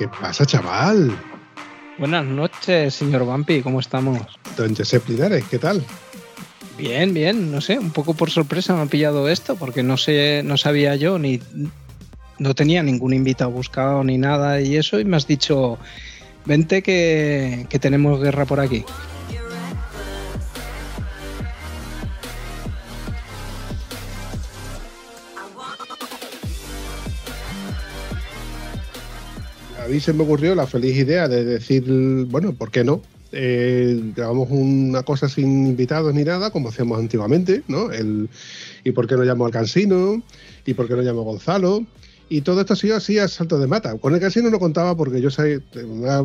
¿Qué pasa, chaval? Buenas noches, señor Vampi, ¿cómo estamos? Don Josep Linares, ¿qué tal? Bien, bien, no sé, un poco por sorpresa me ha pillado esto, porque no sé, no sabía yo ni no tenía ningún invitado buscado ni nada y eso, y me has dicho, vente que, que tenemos guerra por aquí. Mí se me ocurrió la feliz idea de decir, bueno, ¿por qué no? Eh, grabamos una cosa sin invitados ni nada, como hacíamos antiguamente, ¿no? El, ¿Y por qué no llamo al Cansino? ¿Y por qué no llamo a Gonzalo? Y todo esto ha sido así a salto de mata. Con el Cansino no contaba porque yo sé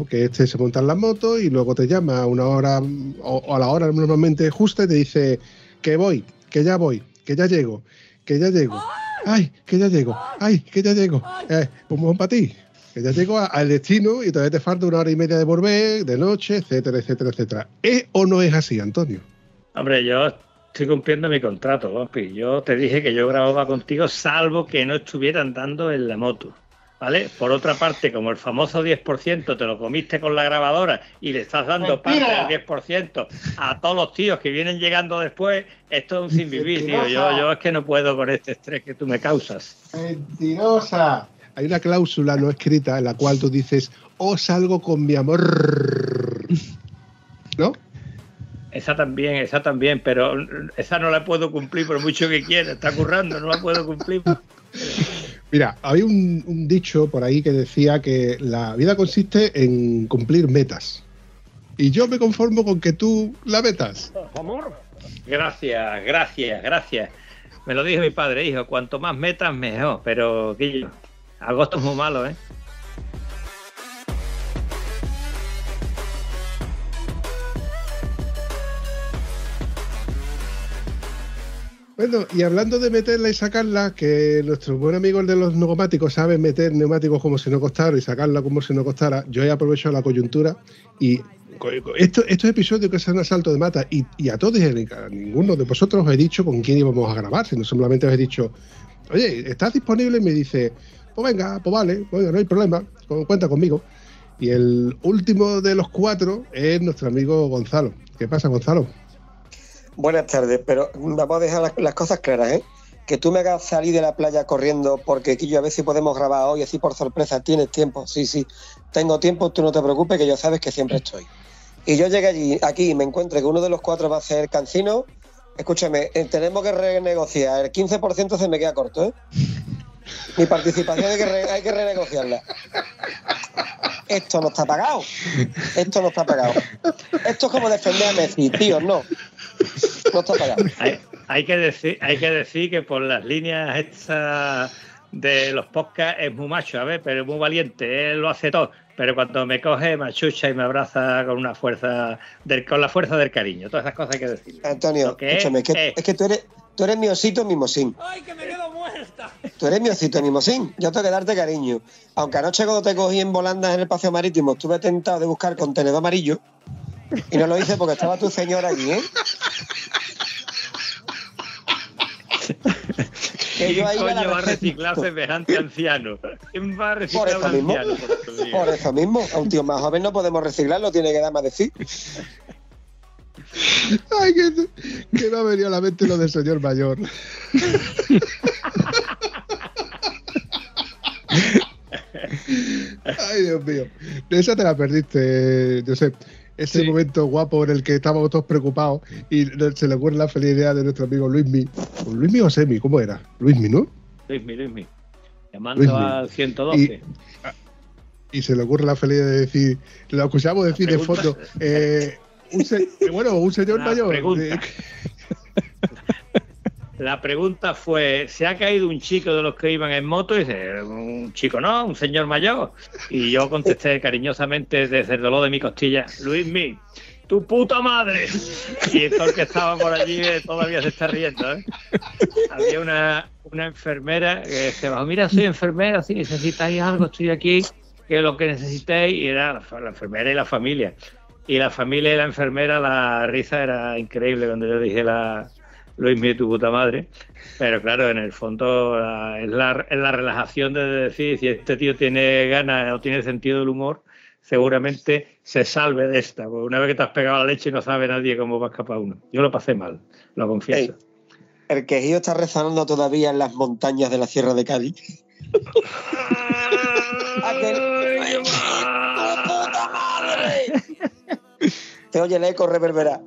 que este se monta en la moto y luego te llama a una hora o a la hora normalmente justa y te dice que voy, que ya voy, que ya llego, que ya llego. ¡Ay, que ya llego! ¡Ay, que ya llego! Eh, pues para ti que ya llego al destino y todavía te falta una hora y media de volver, de noche, etcétera, etcétera, etcétera. ¿Es o no es así, Antonio? Hombre, yo estoy cumpliendo mi contrato, Vampi. Yo te dije que yo grababa contigo salvo que no estuviera andando en la moto. ¿Vale? Por otra parte, como el famoso 10% te lo comiste con la grabadora y le estás dando parte del 10% a todos los tíos que vienen llegando después, esto es un sin vivir, tío. Yo, yo es que no puedo con este estrés que tú me causas. Mentirosa hay una cláusula no escrita en la cual tú dices, o salgo con mi amor. ¿No? Esa también, esa también, pero esa no la puedo cumplir por mucho que quiera. Está currando, no la puedo cumplir. Mira, había un, un, dicho por ahí que decía que la vida consiste en cumplir metas. Y yo me conformo con que tú la metas. Amor. Gracias, gracias, gracias. Me lo dijo mi padre, hijo, cuanto más metas, mejor. Pero, Guillo, Agosto es muy malo, ¿eh? Bueno, y hablando de meterla y sacarla, que nuestro buen amigo el de los neumáticos sabe meter neumáticos como si no costara y sacarla como si no costara, yo he aprovechado la coyuntura y esto, estos episodios que son asalto de mata y, y a todos y a ninguno de vosotros os he dicho con quién íbamos a grabar, sino simplemente os he dicho, oye, ¿estás disponible? Y me dice, pues venga, pues vale, pues no hay problema, cuenta conmigo. Y el último de los cuatro es nuestro amigo Gonzalo. ¿Qué pasa, Gonzalo? Buenas tardes, pero vamos a dejar las, cosas claras, ¿eh? Que tú me hagas salir de la playa corriendo porque aquí yo a ver si podemos grabar hoy, así por sorpresa, tienes tiempo. Sí, sí, tengo tiempo, tú no te preocupes, que yo sabes que siempre estoy. Y yo llegué allí, aquí, y me encuentro que uno de los cuatro va a ser Cancino. Escúchame, eh, tenemos que renegociar. El 15% se me queda corto, ¿eh? Mi participación hay que, re, hay que renegociarla. Esto no está pagado. Esto no está pagado. Esto es como defender a Messi, tío, no. No está pagado. Hay, hay, que, decir, hay que decir que por las líneas estas de los podcasts es muy macho, a ver, pero es muy valiente, él lo hace todo. Pero cuando me coge, me achucha y me abraza con una fuerza, del, con la fuerza del cariño. Todas esas cosas hay que decir. Antonio, escúchame, es que, es que tú eres, tú eres mi osito mimosín. ¡Ay, que me quedo muerta! Tú eres mi osito mimosín. Yo tengo que darte cariño. Aunque anoche cuando te cogí en volandas en el paseo marítimo, estuve tentado de buscar contenedor amarillo y no lo hice porque estaba tu señora allí, ¿eh? Que yo ahí coño va a reciclar semejante anciano? ¿Quién va a reciclar por eso mismo, anciano? Por, por eso mismo, a un tío más joven no podemos reciclarlo, tiene que dar más decir. Ay, que, que me ha venido a la mente lo del señor mayor. Ay, Dios mío. Esa te la perdiste, Josep. Ese sí. momento guapo en el que estábamos todos preocupados y se le ocurre la feliz idea de nuestro amigo Luismi. Luismi o Semi, ¿cómo era? Luismi, ¿no? Luismi, Luismi. Llamando Luismi. al 112. Y, y, se le ocurre la feliz idea de decir, lo escuchamos decir de fondo, eh, un se, bueno, un señor Una mayor. pregunta. La pregunta fue, ¿se ha caído un chico de los que iban en moto? Y dice, un chico no, un señor mayor. Y yo contesté cariñosamente desde el dolor de mi costilla, Luis Mi, tu puta madre. Y el que estaba por allí eh, todavía se está riendo. ¿eh? Había una, una enfermera que se bajó, mira, soy enfermera, si necesitáis algo, estoy aquí, que lo que necesitéis, y era la, la enfermera y la familia. Y la familia y la enfermera, la risa era increíble cuando yo dije la, Luis mío, tu puta madre. Pero claro, en el fondo la- es, la, es la relajación de decir si este tío tiene ganas o tiene sentido del humor, seguramente se salve de esta. Porque una vez que te has pegado la leche no sabe nadie cómo va a escapar uno. Yo lo pasé mal, lo confieso. El quejío está resonando todavía en las montañas de la Sierra de Cádiz. Oye el eco reverberar.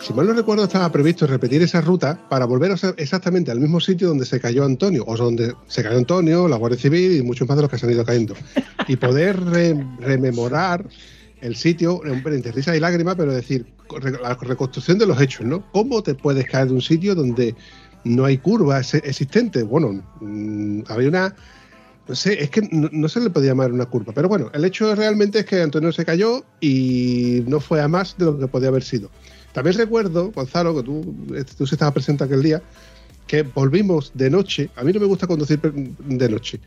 Si mal no recuerdo, estaba previsto repetir esa ruta para volver exactamente al mismo sitio donde se cayó Antonio, o donde se cayó Antonio, la Guardia Civil y muchos más de los que se han ido cayendo. Y poder re- rememorar el sitio, entre risa y lágrima, pero decir, la reconstrucción de los hechos, ¿no? ¿Cómo te puedes caer de un sitio donde no hay curvas existentes? Bueno, mm, había una. No sé, es que no, se le podía llamar una curva, pero bueno, el hecho realmente es que Antonio se cayó y no fue a más de lo que podía haber sido. También recuerdo, Gonzalo, que tú, este, tú estabas presente aquel día, que volvimos de noche. A mí no me gusta conducir de noche.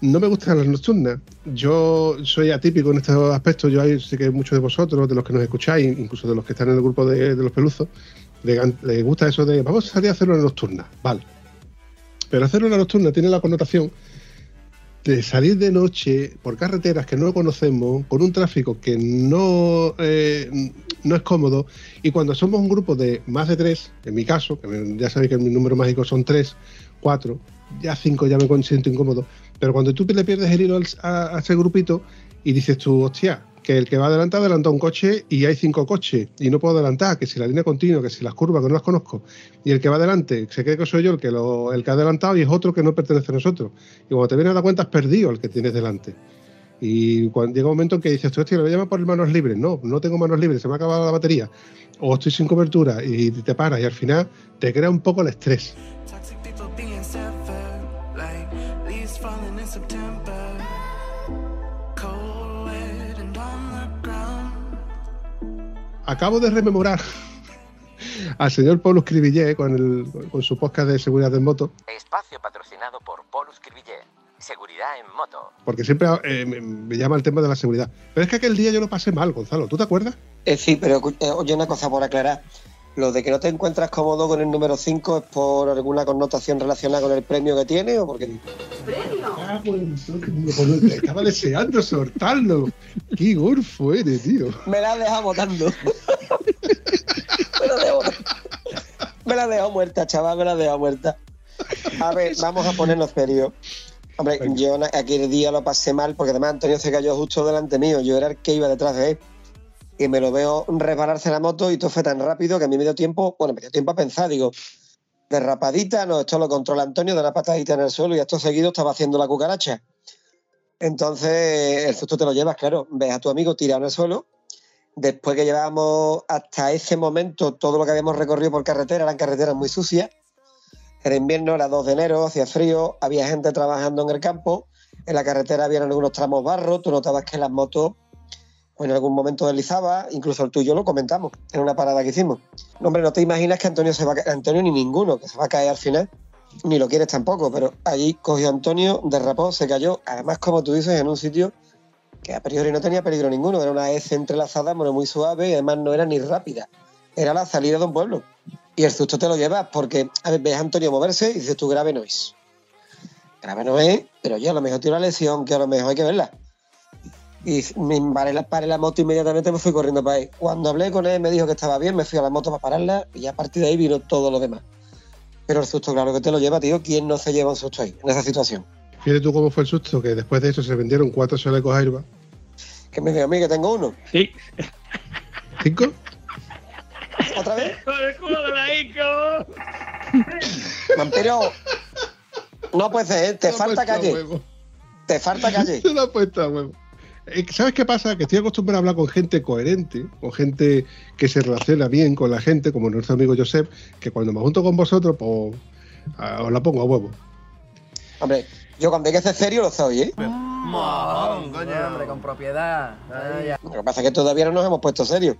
No me gustan las nocturnas. Yo soy atípico en estos aspectos. Yo sé que muchos de vosotros, de los que nos escucháis, incluso de los que están en el grupo de, los peluzos, le- les gusta eso de vamos a salir a hacer una nocturna. Vale. Pero hacer una nocturna tiene la connotación de salir de noche por carreteras que no conocemos, con un tráfico que no, eh, no es cómodo, y cuando somos un grupo de más de tres, en mi caso, ya sabéis que mi número mágico son tres, cuatro, ya cinco ya me siento incómodo, pero cuando tú le pierdes el hilo a, a ese grupito y dices tú, hostia, que el que va adelante adelanta un coche y hay cinco coches y no puedo adelantar, que si la línea continua, que si las curvas que no las conozco, y el que va adelante se cree que soy yo el que, lo, el que ha adelantado y es otro que no pertenece a nosotros. Y cuando te vienes a dar cuenta has perdido el que tienes delante. Y cuando llega un momento en que dices, tú, hostia, lo voy a llamar por manos libres. No, no tengo manos libres, se me ha acabado la batería. O estoy sin cobertura y te paras y al final te crea un poco el estrés. Acabo de rememorar al señor Paulus Cribillé con, el, con su podcast de seguridad en moto, Espacio patrocinado por Polus Cribillé. Seguridad en moto. porque siempre eh, me, me llama el tema de la seguridad. Pero es que aquel día yo lo pasé mal, Gonzalo. ¿Tú te acuerdas? Eh, sí, pero eh, oye, una cosa por aclarar. Lo de que no te encuentras cómodo con el número 5 es por alguna connotación relacionada con el premio que tiene o porque Ah, pues, estaba deseando soltarlo. Qué gorfo eres, tío. me la has dejado votando. me la has dejado Me la has dejado muerta, chaval, me la has dejado muerta. A ver, vamos a ponernos serios. Hombre, Venga. yo aquel día lo pasé mal porque además Antonio se cayó justo delante mío. Yo era el que iba detrás de él. Y me lo veo resbalarse la moto y todo fue tan rápido que a mí me dio tiempo, bueno, me dio tiempo a pensar, digo, derrapadita, no, esto lo controla Antonio, de una patadita en el suelo y esto seguido estaba haciendo la cucaracha. Entonces, el susto te lo llevas, claro, ves a tu amigo tirado en el suelo. Después que llevábamos hasta ese momento todo lo que habíamos recorrido por carretera, eran carreteras muy sucias. Era invierno, era 2 de enero, hacía frío, había gente trabajando en el campo, en la carretera había algunos tramos barro, tú notabas que las motos pues, en algún momento deslizaba, incluso el tuyo lo comentamos en una parada que hicimos. No, hombre, no te imaginas que Antonio se va a ca- Antonio ni ninguno, que se va a caer al final, ni lo quieres tampoco, pero allí cogió Antonio, derrapó, se cayó, además como tú dices, en un sitio que a priori no tenía peligro ninguno, era una S entrelazada, bueno, muy suave y además no era ni rápida, era la salida de un pueblo. Y el susto te lo llevas porque a ver, ves a Antonio moverse y dices tú grave no es. Grave no es, pero yo a lo mejor tiene una lesión que a lo mejor hay que verla. Y me paré la, paré la moto inmediatamente me fui corriendo para ahí. Cuando hablé con él me dijo que estaba bien, me fui a la moto para pararla y a partir de ahí vino todo lo demás. Pero el susto, claro que te lo lleva, tío. ¿Quién no se lleva un susto ahí, en esa situación? Fíjate tú cómo fue el susto, que después de eso se vendieron cuatro chalecos Airbag. Que me dijo a mí que tengo uno. Sí, ¿Cinco? ¿Otra vez? con el culo de la Ico. Vampiro. No puede ser, ¿eh? te No, falta calle. Te falta calle. Se lo ha puesto a huevo. Eh, ¿Sabes qué pasa? Que estoy acostumbrado a hablar con gente coherente, con gente que se relaciona bien con la gente, como nuestro amigo Josep, que cuando me junto con vosotros, pues ah, os la pongo a huevo. Hombre, yo cuando hay que ser serio lo soy, ¿eh? Mojón, coño. Hombre, con propiedad. Ah. Lo que pasa es que todavía no nos hemos puesto serios.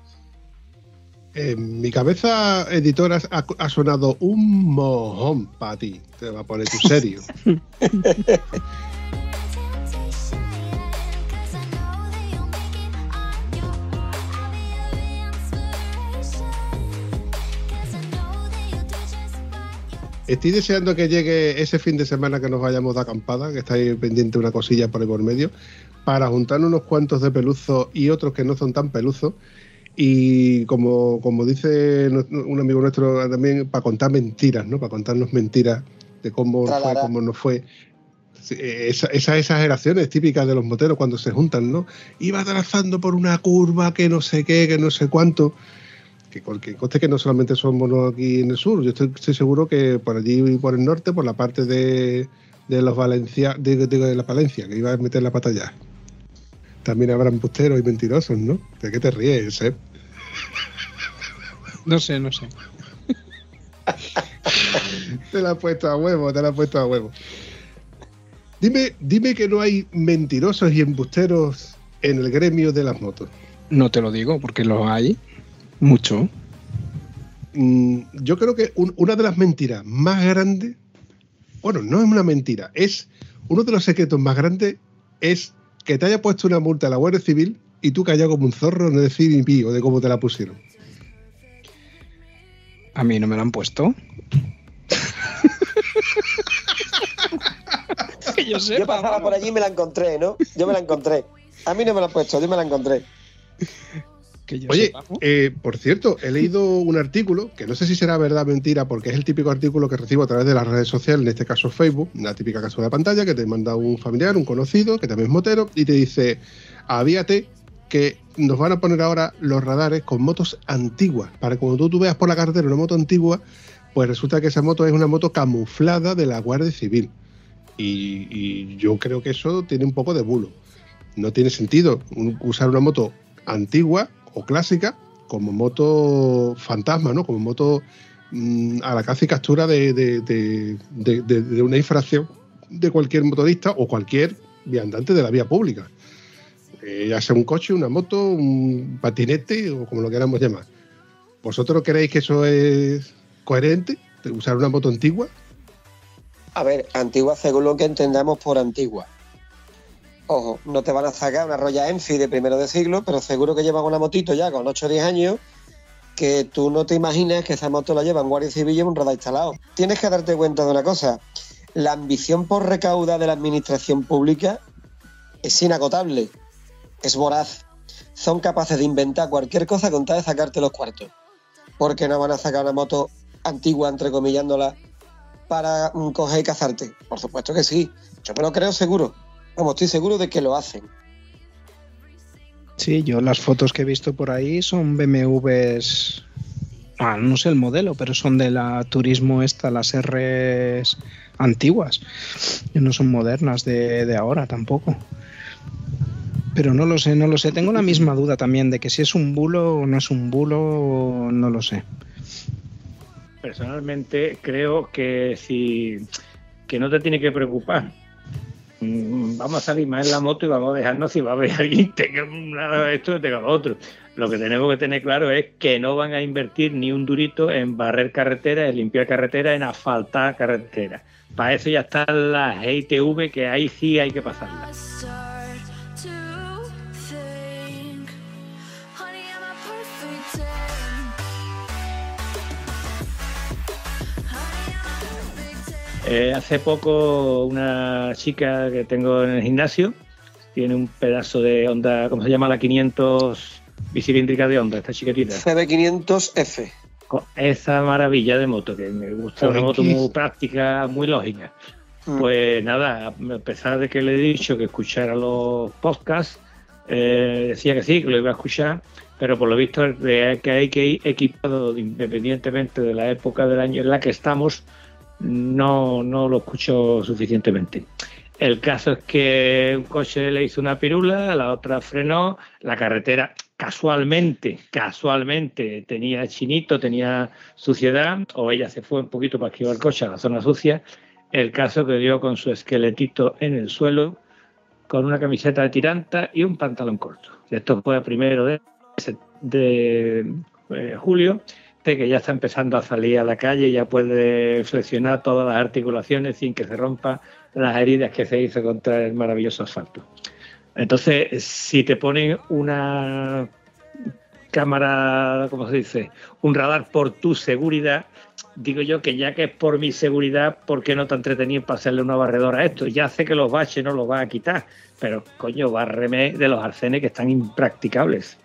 En mi cabeza editora ha, ha sonado un mojón para ti. Te va a poner tu serio. Estoy deseando que llegue ese fin de semana que nos vayamos de acampada, que está ahí pendiente una cosilla por ahí por medio, para juntar unos cuantos de peluzos y otros que no son tan peluzos. Y como, como dice un amigo nuestro también, para contar mentiras, ¿no? Para contarnos mentiras de cómo fue, cómo no fue. Esa- esas exageraciones típicas de los moteros cuando se juntan, ¿no? Iba trazando por una curva que no sé qué, que no sé cuánto. Que, que conste que no solamente somos aquí en el sur, yo estoy, estoy seguro que por allí y por el norte, por la parte de, de los Valencia, de, de la Palencia, que iba a meter la pata ya. También habrá embusteros y mentirosos, ¿no? ¿De qué te ríes, eh? No sé, no sé. Te la has puesto a huevo, te la has puesto a huevo. Dime, dime que no hay mentirosos y embusteros en el gremio de las motos. No te lo digo porque lo hay. Mucho. Mm, yo creo que un- una de las mentiras más grandes, bueno, no es una mentira, es uno de los secretos más grandes es que te haya puesto una multa a la Guardia Civil y tú callado como un zorro no decir ni pío de cómo te la pusieron. A mí no me lo han puesto. que yo Yo sepa. pasaba por allí y me la encontré, ¿no? Yo me la encontré. A mí no me la han puesto, yo me la encontré. Que yo Oye, sepa, ¿no? eh, por cierto, he leído un artículo que no sé si será verdad o mentira, porque es el típico artículo que recibo a través de las redes sociales, en este caso Facebook, una típica captura de pantalla que te manda un familiar, un conocido, que también es motero, y te dice, avíate que nos van a poner ahora los radares con motos antiguas, para que cuando tú, tú veas por la carretera una moto antigua, pues resulta que esa moto es una moto camuflada de la Guardia Civil. Y, y yo creo que eso tiene un poco de bulo. No tiene sentido usar una moto antigua o clásica como moto fantasma, ¿no? Como moto mm, a la caza y captura de, de- de- de- una infracción de cualquier motorista o cualquier viandante de la vía pública. Eh, ya sea un coche, una moto, un patinete o como lo queramos llamar. ¿Vosotros creéis que eso es coherente? ¿Usar una moto antigua? A ver, antigua según lo que entendamos por antigua. Ojo, no te van a sacar una Royal Enfield de primero de siglo, pero seguro que llevan una motito ya con 8 o 10 años que tú no te imaginas que esa moto la llevan Guardia Civil y un radar instalado. Tienes que darte cuenta de una cosa. La ambición por recaudar de la administración pública es inagotable, es voraz. Son capaces de inventar cualquier cosa con tal de sacarte los cuartos. Porque no van a sacar una moto antigua, entrecomillándola, para coger y cazarte? Por supuesto que sí. Yo me lo creo seguro. Vamos, estoy seguro de que lo hacen. Sí, yo las fotos que he visto por ahí son BMWs. Ah, no sé el modelo, pero son de la turismo esta, las Rs antiguas. Y no son modernas de, de ahora tampoco. Pero no lo sé, no lo sé. Tengo la misma duda también de que si es un bulo o no es un bulo, no lo sé. Personalmente creo que si que no te tiene que preocupar. Mm, Vamos a salir más en la moto y vamos a dejarnos si va a haber alguien tenga una- esto y tenga lo otro. Lo que tenemos que tener claro es que no van a invertir ni un durito en barrer carretera, en limpiar carretera, en asfaltar carretera. Para eso ya están las ITV que ahí sí hay que pasarlas. Eh, hace poco una chica que tengo en el gimnasio tiene un pedazo de onda, ¿cómo se llama? La 500 bicilíndrica de onda, esta chiquitita. CB500F. Con esa maravilla de moto que me gusta, una moto muy práctica, muy lógica. Mm. Pues nada, a pesar de que le he dicho que escuchara los podcasts, eh, decía que sí, que lo iba a escuchar, pero por lo visto de que hay que ir equipado independientemente de la época del año en la que estamos, no, no lo escucho suficientemente. El caso es que un coche le hizo una pirula, la otra frenó, la carretera casualmente, casualmente tenía chinito, tenía suciedad, o ella se fue un poquito para esquivar el coche a la zona sucia. El caso que dio con su esqueletito en el suelo, con una camiseta de tiranta y un pantalón corto. Esto fue a primero de, eh, julio, que ya está empezando a salir a la calle, ya puede flexionar todas las articulaciones sin que se rompa las heridas que se hizo contra el maravilloso asfalto. Entonces, si te ponen una cámara, ¿cómo se dice? Un radar por tu seguridad, digo yo que ya que es por mi seguridad, ¿por qué no te entretenido para hacerle una barredora a esto? Ya sé que los baches no los va a quitar, pero coño, bárreme de los arcenes que están impracticables.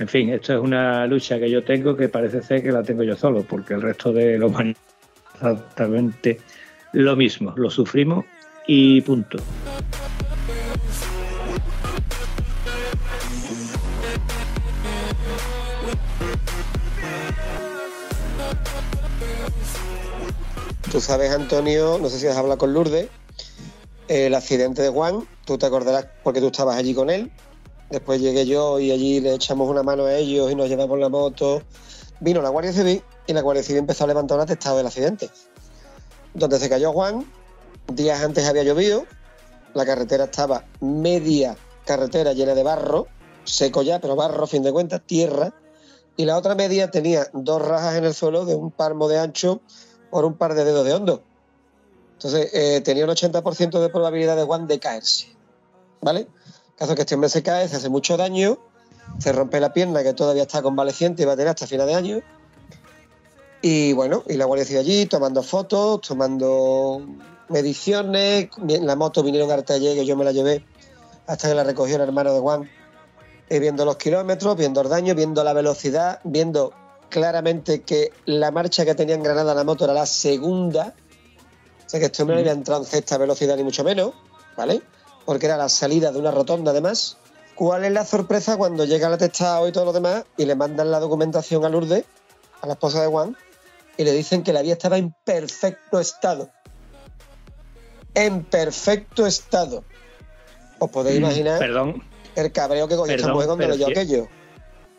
En fin, esto es una lucha que yo tengo que parece ser que la tengo yo solo, porque el resto de los exactamente lo mismo, lo sufrimos y punto. Tú sabes, Antonio, no sé si has hablado con Lourdes, el accidente de Juan, tú te acordarás porque tú estabas allí con él. Después llegué yo y allí le echamos una mano a ellos y nos llevamos la moto. Vino la Guardia Civil y la Guardia Civil empezó a levantar un atestado del accidente. Donde se cayó Juan, días antes había llovido, la carretera estaba media carretera llena de barro, seco ya, pero barro, a fin de cuentas, tierra, y la otra media tenía dos rajas en el suelo de un palmo de ancho por un par de dedos de hondo. Entonces, eh, tenía un 80% de probabilidad de Juan de caerse. ¿Vale? Caso que este hombre se cae, se hace mucho daño, se rompe la pierna que todavía está convaleciente y va a tener hasta final de año. Y bueno, y la Guardia Civil allí tomando fotos, tomando mediciones. La moto vinieron a taller que yo me la llevé hasta que la recogió el hermano de Juan. eh, viendo los kilómetros, viendo el daño, viendo la velocidad, viendo claramente que la marcha que tenía en Granada la moto era la segunda. O sea que esto no había entrado en sexta velocidad ni mucho menos, ¿vale? Porque era la salida de una rotonda además. ¿Cuál es la sorpresa cuando llega el atestado y todo lo demás y le mandan la documentación a Lourdes, a la esposa de Juan, y le dicen que la vía estaba en perfecto estado? En perfecto estado. Os podéis imaginar Perdón, el cabreo que cogió esta mujer cuando leyó aquello.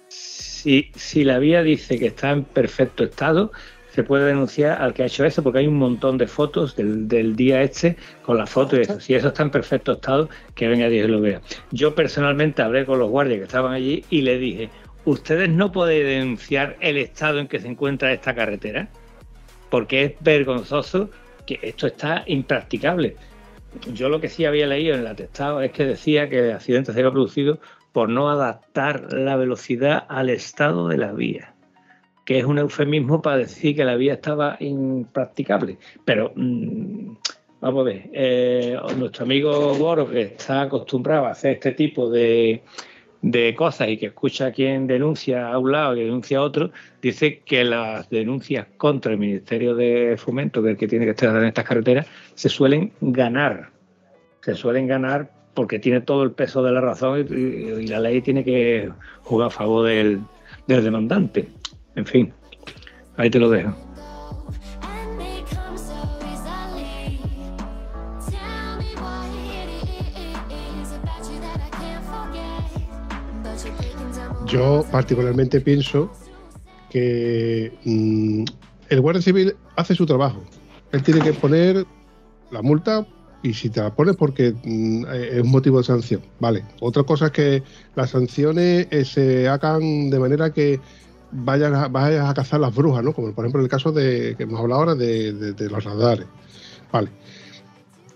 si, si la vía dice que está en perfecto estado, se puede denunciar al que ha hecho eso, porque hay un montón de fotos del, del día este con las fotos y eso. Si eso está en perfecto estado, que venga Dios y lo vea. Yo personalmente hablé con los guardias que estaban allí y le dije, ustedes no pueden denunciar el estado en que se encuentra esta carretera, porque es vergonzoso que esto está impracticable. Yo lo que sí había leído en el atestado es que decía que el accidente se había producido por no adaptar la velocidad al estado de la vía, que es un eufemismo para decir que la vía estaba impracticable. Pero mm, vamos a ver, eh, nuestro amigo Goro, que está acostumbrado a hacer este tipo de, de cosas y que escucha a quien denuncia a un lado y denuncia a otro, dice que las denuncias contra el Ministerio de Fomento, que es el que tiene que estar en estas carreteras, se suelen ganar. Se suelen ganar porque tiene todo el peso de la razón y, y- y la ley tiene que jugar a favor del, del demandante. En fin, ahí te lo dejo. Yo particularmente pienso que mm, el Guardia Civil hace su trabajo. Él tiene que poner la multa y si te la pones porque mm, es un motivo de sanción. Vale. Otra cosa es que las sanciones eh, se hagan de manera que vayan a, vayas a cazar las brujas, ¿no? Como por ejemplo el caso de que hemos hablado ahora de, de- los radares. Vale.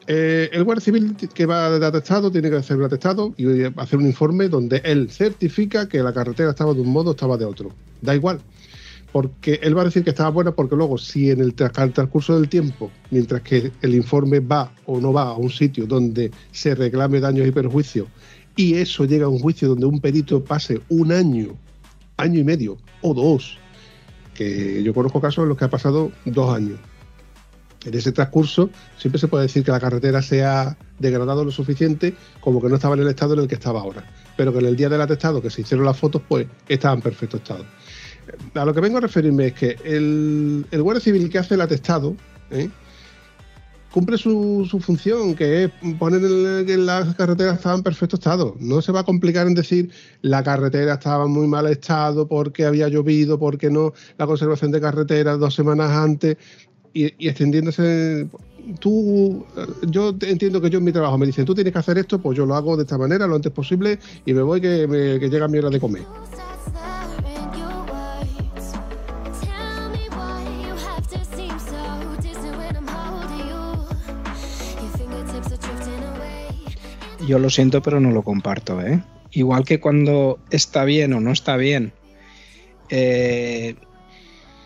Eh, el Guardia Civil que va de atestado tiene que hacer un atestado y hacer un informe donde él certifica que la carretera estaba de un modo, estaba de otro. Da igual. Porque él va a decir que estaba buena porque luego si en el, transcurso del tiempo, mientras que el informe va o no va a un sitio donde se reclame daños y perjuicios y eso llega a un juicio donde un perito pase un año, año y medio o dos, que yo conozco casos en los que ha pasado dos años. En ese transcurso siempre se puede decir que la carretera se ha degradado lo suficiente como que no estaba en el estado en el que estaba ahora. Pero que en el día del atestado que se hicieron las fotos, pues estaba en perfecto estado. A lo que vengo a referirme es que el, el Guardia Civil que hace el atestado, ¿eh? Cumple su, su función, que es poner el- que las carreteras estaban en perfecto estado. No se va a complicar en decir la carretera estaba en muy mal estado porque había llovido, porque no, la conservación de carreteras dos semanas antes y, extendiéndose. Tú, yo entiendo que yo en mi trabajo me dicen, tú tienes que hacer esto, pues yo lo hago de esta manera lo antes posible y me voy que, me- que llega mi hora de comer. Yo lo siento, pero no lo comparto, ¿eh? Igual que cuando está bien o no está bien. eh,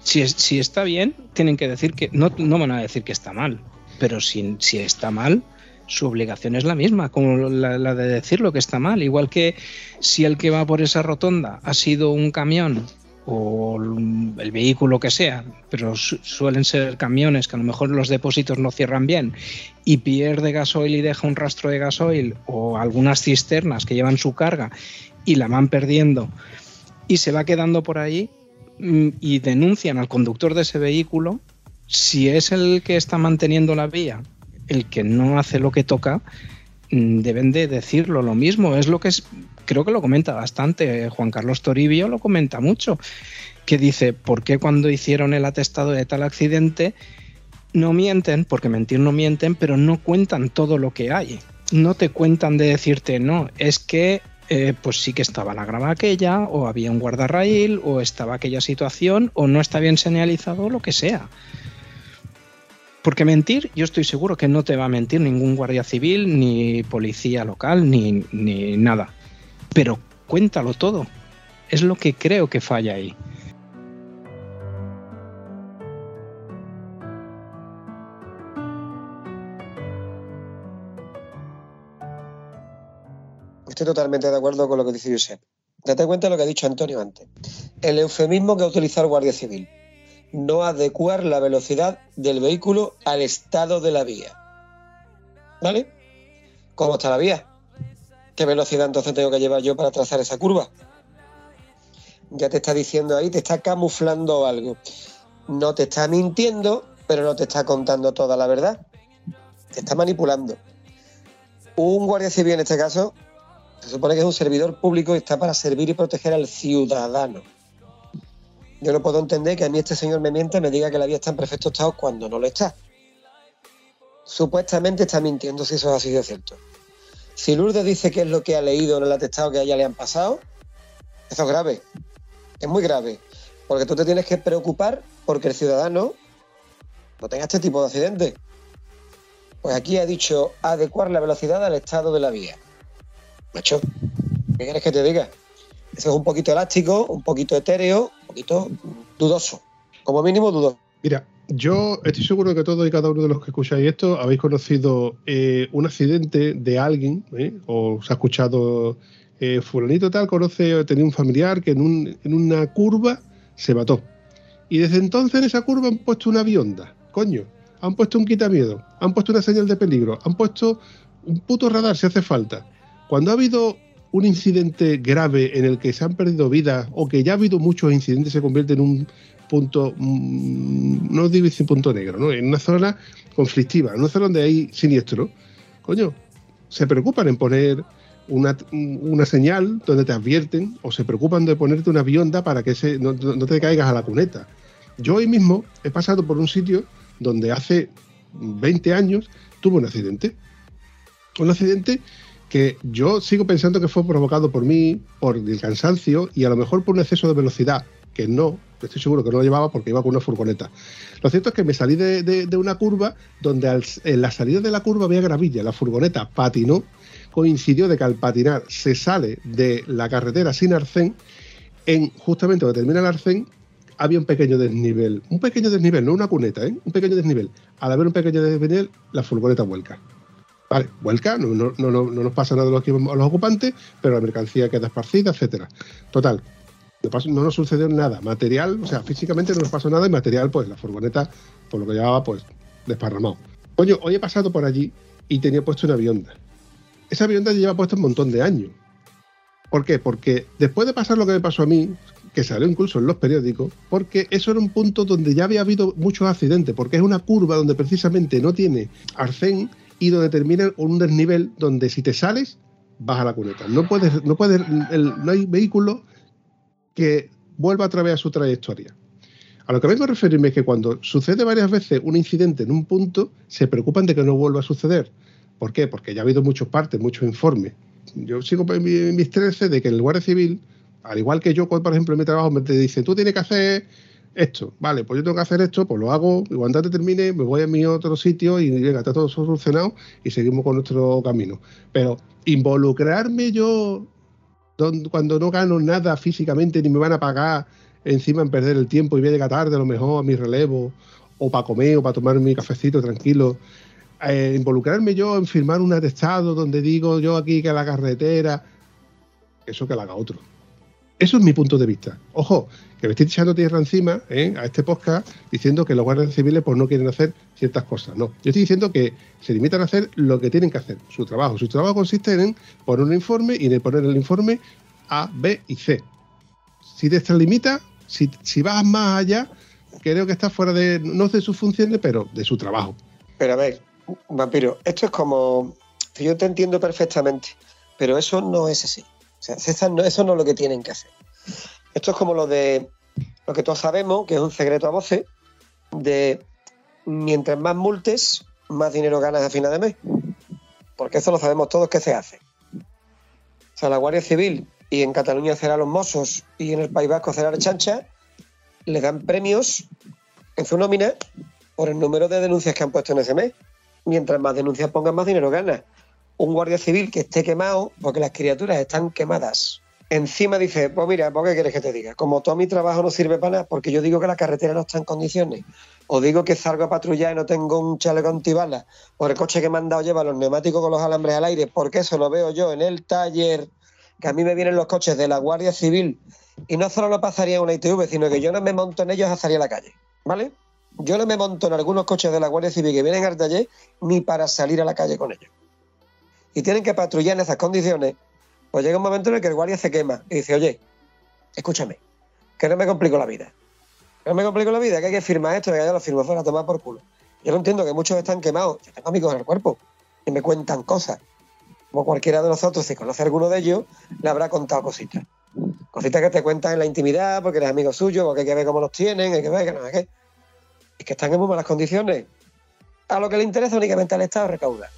si, si está bien, tienen que decir que. No, no van a decir que está mal. Pero si, si está mal, su obligación es la misma, como la, la de decir lo que está mal. Igual que si el que va por esa rotonda ha sido un camión o el vehículo que sea, pero su- suelen ser camiones que a lo mejor los depósitos no cierran bien y pierde gasoil y deja un rastro de gasoil o algunas cisternas que llevan su carga y la van perdiendo y se va quedando por ahí mm, y denuncian al conductor de ese vehículo, si es el que está manteniendo la vía, el que no hace lo que toca, mm, deben de decirlo lo mismo. Es lo que es, creo que lo comenta bastante eh, Juan Carlos Toribio, lo comenta mucho, que dice, ¿por qué cuando hicieron el atestado de tal accidente no mienten, porque mentir no mienten, pero no cuentan todo lo que hay? No te cuentan de decirte, no, es que eh, pues sí que estaba la grava aquella, o había un guardarraíl, o estaba aquella situación, o no está bien señalizado, lo que sea. Porque mentir, yo estoy seguro que no te va a mentir ningún guardia civil, ni policía local, ni, ni nada. Pero cuéntalo todo. Es lo que creo que falla ahí. Estoy totalmente de acuerdo con lo que dice Josep. Date cuenta de lo que ha dicho Antonio antes. El eufemismo que ha utilizado el Guardia Civil. No adecuar la velocidad del vehículo al estado de la vía. ¿Vale? ¿Cómo está la vía? ¿Qué velocidad entonces tengo que llevar yo para trazar esa curva? Ya te está diciendo ahí, te está camuflando algo. No te está mintiendo, pero no te está contando toda la verdad. Te está manipulando. Un guardia civil en este caso se supone que es un servidor público y está para servir y proteger al ciudadano. Yo no puedo entender que a mí este señor me mienta y me diga que la vía está en perfecto estado cuando no lo está. Supuestamente está mintiendo si eso ha sido cierto. Si Lourdes dice que es lo que ha leído en el atestado que a ella le han pasado, eso es grave. Es muy grave. Porque tú te tienes que preocupar porque el ciudadano no tenga este tipo de accidentes. Pues aquí ha dicho adecuar la velocidad al estado de la vía. Macho, ¿qué quieres que te diga? Eso es un poquito elástico, un poquito etéreo, un poquito dudoso. Como mínimo dudoso. Mira, yo estoy seguro que todos y cada uno de los que escucháis esto habéis conocido eh, un accidente de alguien, ¿eh? o os ha escuchado eh, fulanito tal, conoce, tenía un familiar que en, un- en una curva se mató. Y desde entonces en esa curva han puesto una bionda, coño. Han puesto un quitamiedo, han puesto una señal de peligro, han puesto un puto radar si hace falta. Cuando ha habido un incidente grave en el que se han perdido vidas o que ya ha habido muchos incidentes, se convierte en un punto, mm, no digo decir punto negro, ¿no? en una zona conflictiva, en una zona donde hay siniestro. Coño, se preocupan en poner una, una señal donde te advierten o se preocupan de ponerte una bionda para que se, no, no te caigas a la cuneta. Yo hoy mismo he pasado por un sitio donde hace 20 años tuve un accidente. Un accidente que yo sigo pensando que fue provocado por mí, por el cansancio y a lo mejor por un exceso de velocidad, que no, estoy seguro que no lo llevaba porque iba con una furgoneta. Lo cierto es que me salí de, una curva donde en la salida de la curva había gravilla, la furgoneta patinó, coincidió de que al patinar se sale de la carretera sin arcén, en justamente donde termina el arcén había un pequeño desnivel, un pequeño desnivel, no una cuneta, ¿eh? un pequeño desnivel. Al haber un pequeño desnivel, la furgoneta vuelca. Vale, vuelca, no, no, no, no- no nos pasa nada a los, a los ocupantes, pero la mercancía queda esparcida, etcétera. Total, no, nos sucedió nada. Material, o sea, físicamente no nos pasó nada y material, pues la furgoneta, por lo que llevaba, pues desparramado. Coño, hoy he pasado por allí y tenía puesto una bionda. Esa bionda lleva puesta un montón de años. ¿Por qué? Porque después de pasar lo que me pasó a mí, que salió incluso en los periódicos, porque eso era un punto donde ya había habido muchos accidentes, porque es una curva donde precisamente no tiene arcén y donde termina un desnivel donde si te sales, vas a la cuneta. No puedes, no puedes, el- no hay vehículo que vuelva a través de su trayectoria. A lo que vengo a referirme es que cuando sucede varias veces un incidente en un punto, se preocupan de que no vuelva a suceder. ¿Por qué? Porque ya ha habido muchos partes, muchos informes. Yo sigo mis 13 de que el Guardia Civil, al igual que yo, por ejemplo, en mi trabajo me dice, tú tienes que hacer esto. Vale, pues yo tengo que hacer esto, pues lo hago, y cuando te termine, me voy a mi otro sitio y llega, está todo solucionado y seguimos con nuestro camino. Pero involucrarme yo don- cuando no gano nada físicamente ni me van a pagar encima en perder el tiempo y voy a llegar tarde a lo mejor a mi relevo o para comer o para tomar mi cafecito tranquilo. Eh, involucrarme yo en firmar un atestado donde digo yo aquí que la carretera, eso que la haga otro. Eso es mi punto de vista. Ojo, que me estoy echando tierra encima ¿eh? a este podcast diciendo que los guardias civiles pues no quieren hacer ciertas cosas. No, yo estoy diciendo que se limitan a hacer lo que tienen que hacer, su trabajo. Su trabajo consiste en poner un informe y en poner el informe A, B y C. Si te extralimita, si, si vas más allá, creo que estás fuera de, no de sus funciones, pero de su trabajo. Pero a ver, vampiro, esto es como. Yo te entiendo perfectamente, pero eso no es así. O sea, no, eso no es lo que tienen que hacer. Esto es como lo de lo que todos sabemos, que es un secreto a voces, de mientras más multes, más dinero ganas a final de mes. Porque eso lo sabemos todos que se hace. O sea, la Guardia Civil y en Cataluña será los Mossos y en el País Vasco será la Chancha, le dan premios en su nómina por el número de denuncias que han puesto en ese mes. Mientras más denuncias pongan, más dinero gana. Un guardia civil que esté quemado, porque las criaturas están quemadas. Encima dice, pues mira, ¿por qué quieres que te diga? Como todo mi trabajo no sirve para nada, porque yo digo que la carretera no está en condiciones, o digo que salgo a patrullar y no tengo un chaleco antibalas, o el coche que me han dado lleva los neumáticos con los alambres al aire, porque eso lo veo yo en el taller, que a mí me vienen los coches de la Guardia Civil, y no solo lo pasaría en una ITV, sino que yo no me monto en ellos a salir a la calle, ¿vale? Yo no me monto en algunos coches de la Guardia Civil que vienen al taller ni para salir a la calle con ellos. Y tienen que patrullar en esas condiciones. Pues llega un momento en el que el guardia se quema y dice, oye, escúchame, que no me complico la vida. Que no me complico la vida, que hay que firmar esto, que ya lo firmo fuera, tomar por culo. Yo no entiendo que muchos están quemados. Yo tengo amigos en el cuerpo y me cuentan cosas. Como cualquiera de nosotros, si conoce a alguno de ellos, le habrá contado cositas. Cositas que te cuentan en la intimidad, porque eres amigo suyo, porque hay que ver cómo los tienen, hay que ver que no qué. Es que están en muy malas condiciones. A lo que le interesa únicamente al Estado es recaudar.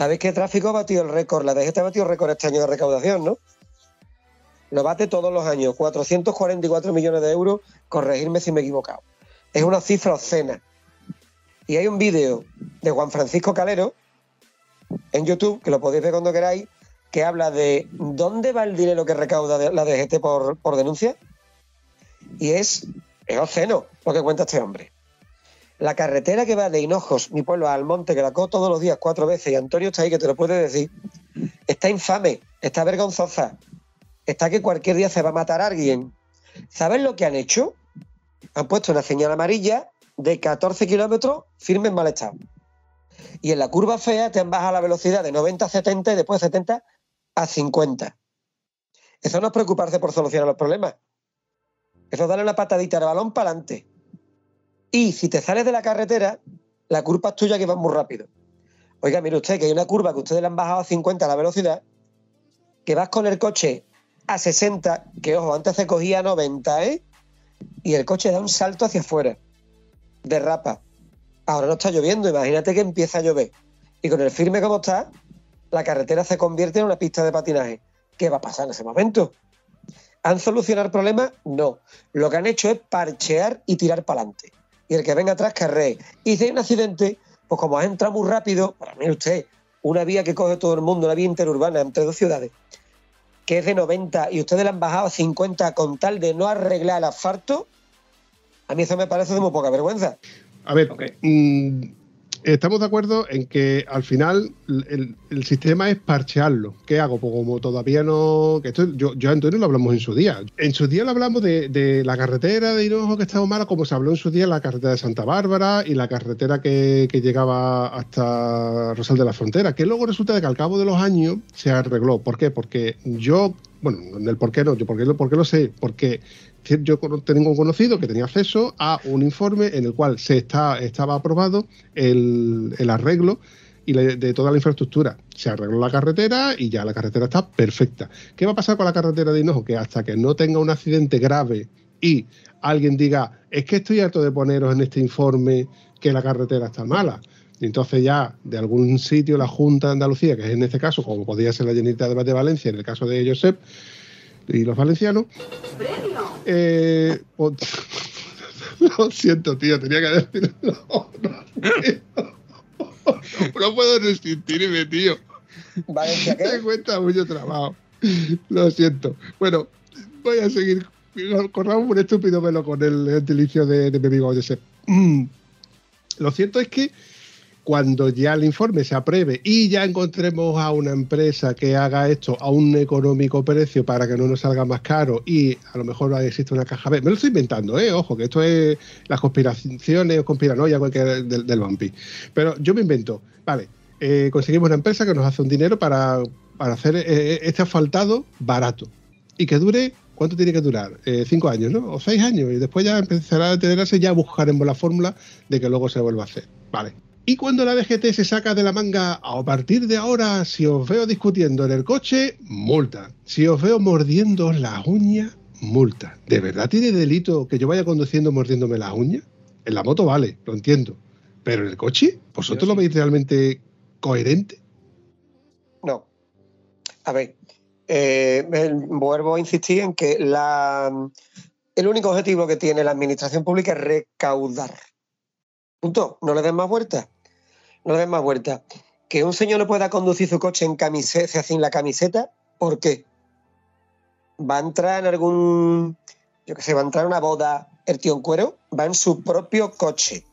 ¿Sabéis qué tráfico ha batido el récord? La DGT ha batido el récord este año de recaudación, ¿no? Lo bate todos los años, 444 millones de euros, corregirme si me he equivocado. Es una cifra obscena. Y hay un vídeo de Juan Francisco Calero en YouTube, que lo podéis ver cuando queráis, que habla de dónde va el dinero que recauda la DGT por, por denuncia. Y es, es obsceno lo que cuenta este hombre. La carretera que va de Hinojos, mi pueblo, a Almonte, que la cojo todos los días cuatro veces, y Antonio está ahí, que te lo puede decir, está infame, está vergonzosa, está que cualquier día se va a matar a alguien. ¿Sabes lo que han hecho? Han puesto una señal amarilla de 14 kilómetros firme en mal estado. Y en la curva fea te han bajado la velocidad de 90 a 70 y después de 70 a 50. Eso no es preocuparse por solucionar los problemas. Eso es darle una patadita al balón para adelante. Y si te sales de la carretera, la curva es tuya que va muy rápido. Oiga, mire usted que hay una curva que ustedes le han bajado a 50 la velocidad, que vas con el coche a 60, que ojo, antes se cogía a 90, ¿eh? Y el coche da un salto hacia afuera, derrapa. Ahora no está lloviendo, imagínate que empieza a llover. Y con el firme como está, la carretera se convierte en una pista de patinaje. ¿Qué va a pasar en ese momento? ¿Han solucionado el problema? No. Lo que han hecho es parchear y tirar para adelante. Y el que venga atrás carree. Y si hay un accidente, pues como ha entrado muy rápido, para mí usted, una vía que coge todo el mundo, una vía interurbana entre dos ciudades, que es de 90 y ustedes le han bajado a 50 con tal de no arreglar el asfalto, a mí eso me parece de muy poca vergüenza. A ver, mm, Estamos de acuerdo en que al final el, sistema es parchearlo. ¿Qué hago? Pues como todavía no. Esto, yo, yo a Antonio lo hablamos en su día. En su día lo hablamos de, la carretera de Hinojo que estaba mala, como se habló en su día la carretera de Santa Bárbara y la carretera que, que llegaba hasta Rosal de la Frontera. Que luego resulta de que al cabo de los años se arregló. ¿Por qué? Porque yo. Bueno, en el por qué no, yo por qué, por qué lo sé. Porque yo tengo un conocido que tenía acceso a un informe en el cual se está, estaba aprobado el, arreglo y de toda la infraestructura. Se arregló la carretera y ya la carretera está perfecta. ¿Qué va a pasar con la carretera de Hinojo? Que hasta que no tenga un accidente grave y alguien diga, es que estoy harto de poneros en este informe que la carretera está mala. Entonces ya de algún sitio la Junta de Andalucía, que es en este caso, como podría ser la de de Valencia, en el caso de Josep y los valencianos, eh, pues- lo siento, tío, tenía que decirlo. No, no puedo resistirme, tío. Valencia, Me ¿qué? cuesta mucho trabajo. Lo siento. Bueno, voy a seguir. Corramos un estúpido velo con el gentilicio de, de mi amigo Josep. Mm. Lo cierto es que cuando ya el informe se apruebe y ya encontremos a una empresa que haga esto a un económico precio para que no nos salga más caro y a lo mejor existe una caja B. Me lo estoy inventando, ¿eh? Ojo, que esto es las conspiraciones o conspiranoia cualquier del, del vampi. Pero yo me invento, vale, eh, conseguimos una empresa que nos hace un dinero para, para hacer eh, este asfaltado barato y que dure, ¿cuánto tiene que durar? Eh, cinco años, ¿no? O seis años y después ya empezará a tenerse, ya buscaremos la fórmula de que luego se vuelva a hacer. Vale. Y cuando la DGT se saca de la manga, a partir de ahora, si os veo discutiendo en el coche, multa. Si os veo mordiendo las uñas, multa. ¿De verdad tiene delito que yo vaya conduciendo mordiéndome las uñas? En la moto vale, lo entiendo. Pero en el coche, ¿vosotros lo veis realmente coherente? No. A ver, eh, el- vuelvo a insistir en que la, el único objetivo que tiene la administración pública es recaudar. Punto. No le den más vueltas. No le den más vueltas. Que un señor no pueda conducir su coche en camiseta, sin la camiseta, ¿por qué? Va a entrar en algún, yo qué sé, va a entrar a una boda el tío en cuero, va en su propio coche,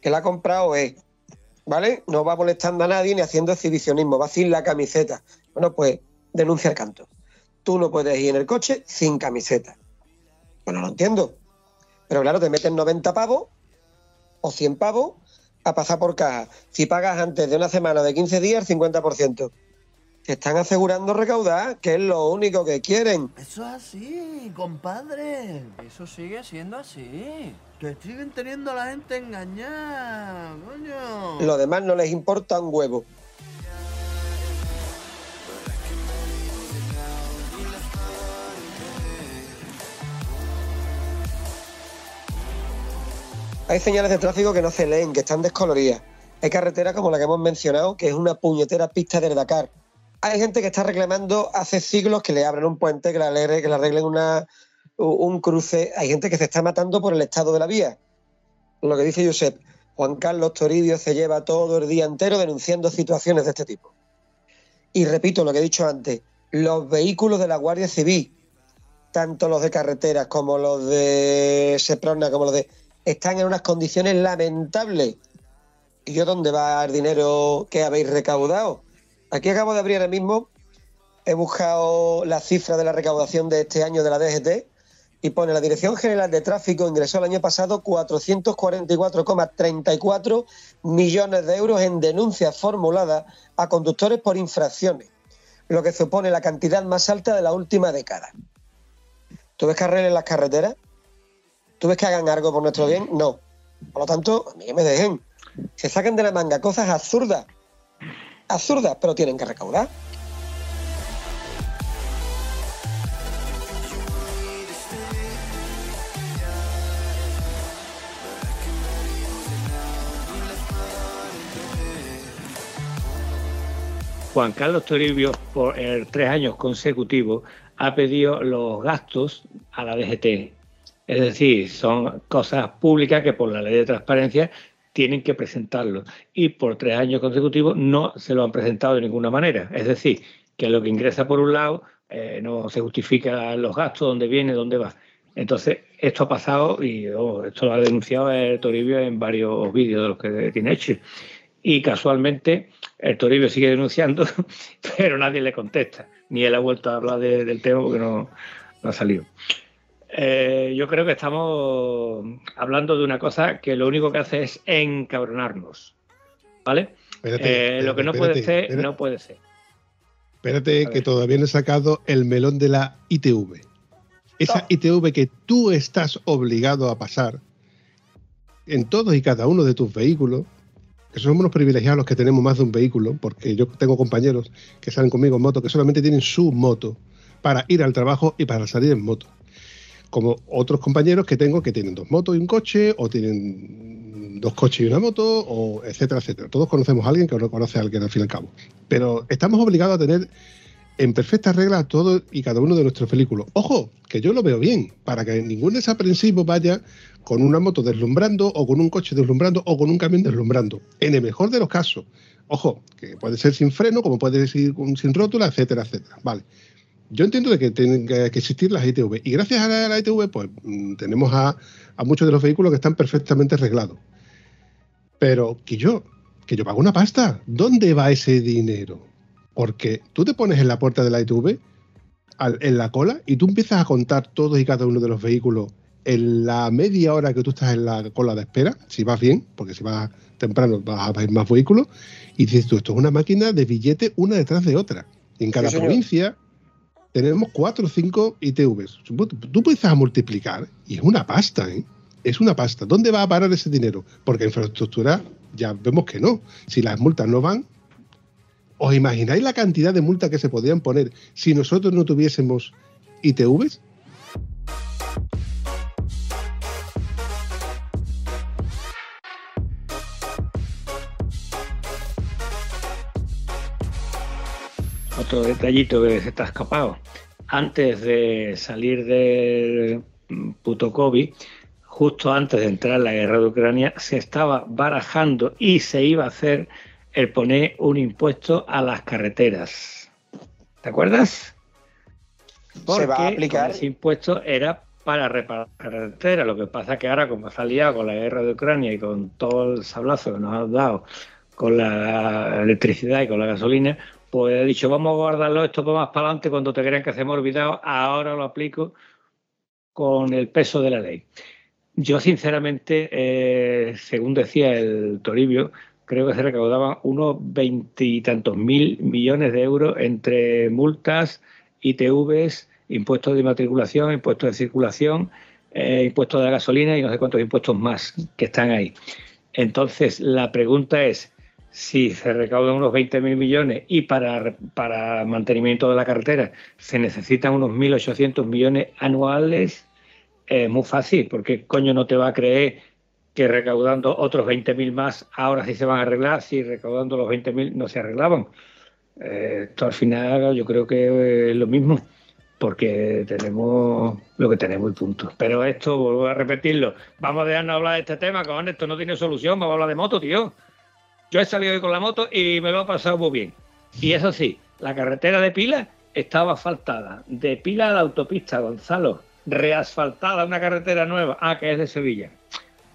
que la ha comprado es, ¿vale? No va molestando a nadie ni haciendo exhibicionismo, va sin la camiseta. Bueno, pues denuncia el canto. Tú no puedes ir en el coche sin camiseta. Bueno, lo entiendo. Pero claro, te meten 90 pavos o 100 pavos a pasar por caja. Si pagas antes de una semana o de 15 días, el 50%. Te están asegurando recaudar, que es lo único que quieren. Eso es así, compadre. Eso sigue siendo así. Que siguen teniendo a la gente engañada, coño. Lo demás no les importa un huevo. Hay señales de tráfico que no se leen, que están descoloridas. Hay carreteras como la que hemos mencionado, que es una puñetera pista del Dakar. Hay gente que está reclamando hace siglos que le abran un puente, que le arreglen, que le arreglen una, un cruce. Hay gente que se está matando por el estado de la vía. Lo que dice Josep, Juan Carlos Toribio se lleva todo el día entero denunciando situaciones de este tipo. Y repito lo que he dicho antes, los vehículos de la Guardia Civil, tanto los de carreteras como los de Seprona, como los de... están en unas condiciones lamentables. ¿Y yo dónde va el dinero que habéis recaudado? Aquí acabo de abrir ahora mismo, he buscado la cifra de la recaudación de este año de la DGT y pone la Dirección General de Tráfico ingresó el año pasado 444,34 millones de euros en denuncias formuladas a conductores por infracciones, lo que supone la cantidad más alta de la última década. ¿Tú ves que arreglen las carreteras? ¿Tú ves que hagan algo por nuestro bien? No. Por lo tanto, a mí que me dejen. Se sacan de la manga cosas absurdas. Absurdas, pero tienen que recaudar. Juan Carlos Toribio, por tres años consecutivos, ha pedido los gastos a la DGT. Es decir, son cosas públicas que por la ley de transparencia tienen que presentarlo. Y por tres años consecutivos no se lo han presentado de ninguna manera. Es decir, que lo que ingresa por un lado eh, no se justifica los gastos, dónde viene, dónde va. Entonces, esto ha pasado y esto lo ha denunciado el Toribio en varios vídeos de los que tiene hecho. y casualmente el Toribio sigue denunciando, pero nadie le contesta. Ni él ha vuelto a hablar de- del tema porque no ha salido. Eh, yo creo que estamos hablando de una cosa que lo único que hace es encabronarnos. ¿Vale? Espérate, Eh, lo que no espérate, puede ser, espérate. no puede ser. Espérate, A que ver. todavía no he sacado el melón de la ITV. Esa ITV que tú estás obligado a pasar en todos y cada uno de tus vehículos, que somos unos privilegiados los que tenemos más de un vehículo, porque yo tengo compañeros que salen conmigo en moto que solamente tienen su moto para ir al trabajo y para salir en moto. Como otros compañeros que tengo que tienen dos motos y un coche, o tienen dos coches y una moto, o etcétera, etcétera. Todos conocemos a alguien que no conoce a alguien al fin y al cabo. Pero estamos obligados a tener en perfecta regla todo y cada uno de nuestros vehículos. Ojo, que yo lo veo bien, para que ningún desaprensivo vaya con una moto deslumbrando o con un coche deslumbrando o con un camión deslumbrando. En el mejor de los casos. Ojo, que puede ser sin freno, como puede ser sin rótula, etcétera, etcétera. Vale. Yo entiendo de que tienen que existir las ITV. Y gracias a la, a la ITV, pues mm, tenemos a, a muchos de los vehículos que están perfectamente arreglados. Pero que yo, que yo pago una pasta. ¿Dónde va ese dinero? Porque tú te pones en la puerta de la ITV, al- en la cola, y tú empiezas a contar todos y cada uno de los vehículos en la media hora que tú estás en la cola de espera, si vas bien, porque si vas temprano vas a ver más vehículos, y dices tú, esto es una máquina de billetes una detrás de otra. En cada Sí, señor. Tenemos cuatro o cinco ITVs. Tú empiezas a multiplicar y es una pasta, ¿eh? Es una pasta. ¿Dónde va a parar ese dinero? Porque infraestructura ya vemos que no. Si las multas no van, ¿os imagináis la cantidad de multas que se podrían poner si nosotros no tuviésemos ITVs? Otro detallito que se está escapado. Antes de salir del puto COVID, justo antes de entrar en la guerra de Ucrania, se estaba barajando y se iba a hacer el poner un impuesto a las carreteras. ¿Te acuerdas? Se va a Porque aplicar. ese impuesto era para reparar carreteras. Lo que pasa es que ahora, como se ha liado con la guerra de Ucrania y con todo el sablazo que nos ha dado con la electricidad y con la gasolina, pues he dicho, vamos a guardarlo esto para más para adelante cuando te crean que se me olvidado, ahora lo aplico con el peso de la ley. Yo, sinceramente, eh, según decía el Toribio, creo que se recaudaban unos veintitantos mil millones de euros entre multas, ITVs, impuestos de matriculación, impuestos de circulación, eh, impuestos de la gasolina y no sé cuántos impuestos más que están ahí. Entonces, la pregunta es, si se recaudan unos 20.000 millones y para, para mantenimiento de la carretera se necesitan unos 1.800 millones anuales, es muy fácil, porque coño no te va a creer que recaudando otros 20.000 más ahora sí se van a arreglar, si recaudando los 20.000 no se arreglaban. Eh, esto al final yo creo que es lo mismo, porque tenemos lo que tenemos y punto. Pero esto, vuelvo a repetirlo, vamos a dejarnos hablar de este tema, con esto no tiene solución, vamos a hablar de moto, tío. Yo he salido hoy con la moto y me lo he pasado muy bien. Y eso sí, la carretera de Pila estaba asfaltada. De Pila a la autopista, Gonzalo. Reasfaltada, una carretera nueva. Ah, que es de Sevilla.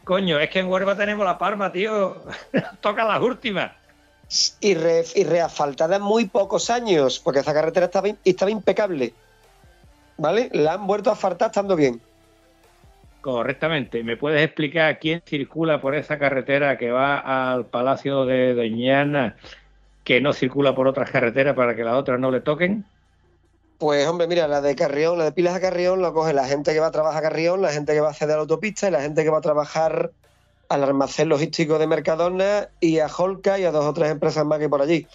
Coño, es que en Huelva tenemos la palma, tío. Toca las últimas. Y, re- y reasfaltada en muy pocos años, porque esa carretera estaba, estaba impecable. ¿Vale? La han vuelto a asfaltar estando bien. Correctamente. ¿Me puedes explicar quién circula por esa carretera que va al Palacio de Doñana que no circula por otras carreteras para que las otras no le toquen? Pues hombre, mira, la de Carrión, la de Pilas a Carrión, lo coge la gente que va a trabajar a Carrión, la gente que va a acceder a la autopista y la gente que va a trabajar al almacén logístico de Mercadona y a Holca y a dos o tres empresas más que por allí.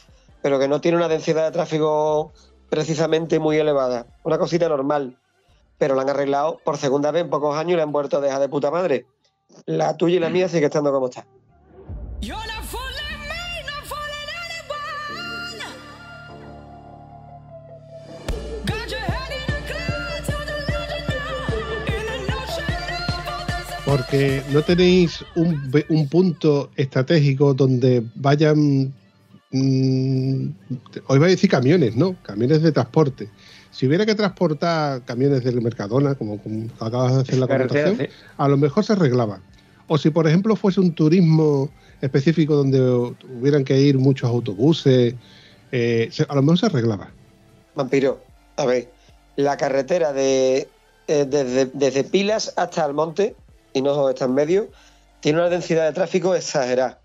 Pero que no tiene una densidad de tráfico precisamente muy elevada. Una cosita normal. Pero la han arreglado por segunda vez en pocos años y la han vuelto a dejar de puta madre. La tuya y la mía sigue estando como está. Porque no tenéis un, un punto estratégico donde vayan. mm, hoy voy a decir camiones, ¿no? Camiones de transporte. Si hubiera que transportar camiones del Mercadona, como, como acabas de hacer la connotación, a lo mejor se arreglaba. O si, por ejemplo, fuese un turismo específico donde tuvieran que ir muchos autobuses, eh, se- a lo mejor se arreglaba. Vampiro, a ver, la carretera de eh, desde, desde Pilas hasta Almonte, y no está en medio, tiene una densidad de tráfico exagerada.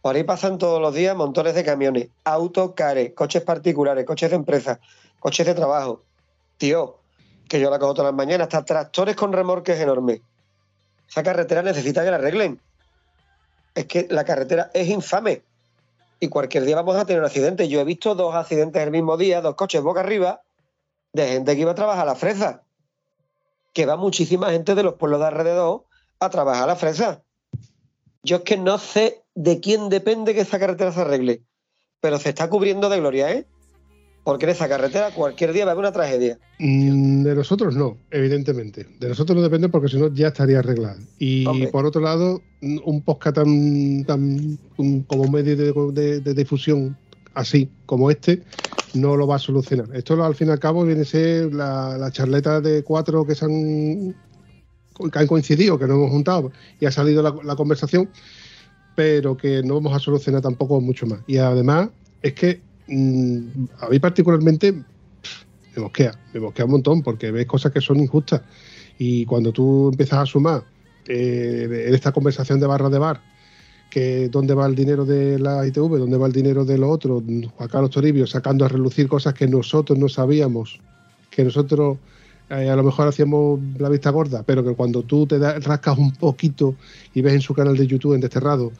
Por ahí pasan todos los días montones de camiones, autocares, coches particulares, coches de empresa, coches de trabajo. Tío, que yo la cojo todas las mañanas, hasta tractores con remorques enormes. Esa carretera necesita que la arreglen. Es que la carretera es infame. Y cualquier día vamos a tener un accidente. Yo he visto dos accidentes el mismo día, dos coches boca arriba, de gente que iba a trabajar a la fresa. Que va muchísima gente de los pueblos de alrededor a trabajar a la fresa. Yo es que no sé de quién depende que esa carretera se arregle, pero se está cubriendo de gloria, ¿eh? Porque en esa carretera cualquier día va a haber una tragedia. Mm, De nosotros no, evidentemente. De nosotros no depende porque si no ya estaría arreglado. Y Hombre. por otro lado, un podcast tan, tan como medio de, de- de difusión así como este no lo va a solucionar. Esto al fin y al cabo viene a ser la, la charleta de cuatro que se han, que han coincidido, que nos hemos juntado y ha salido la, la conversación, pero que no vamos a solucionar tampoco mucho más. Y además es que mm, a mí particularmente me mosquea, me mosquea un montón porque ves cosas que son injustas. Y cuando tú empiezas a sumar eh, en esta conversación de barra de bar, que dónde va el dinero de la ITV, dónde va el dinero de lo otro, Juan Carlos Toribio sacando a relucir cosas que nosotros no sabíamos, que nosotros eh, a lo mejor hacíamos la vista gorda, pero que cuando tú te rascas un poquito y ves en su canal de YouTube en Desterrado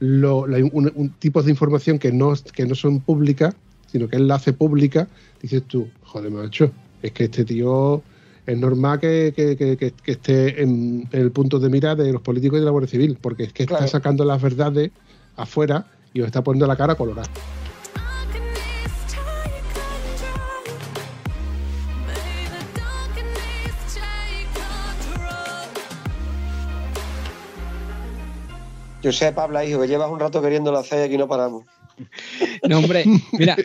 lo, la- un, un tipos de información que no, que no son públicas, sino que él la hace pública, dices tú, joder, macho, es que este tío es normal que, que- que- esté en, en el punto de mira de los políticos y de la Guardia Civil, porque es que Claro. está sacando las verdades afuera y os está poniendo la cara colorada. Yo sé, Pablo, hijo, que llevas un rato queriéndolo hacer y aquí no paramos. No, hombre, mira,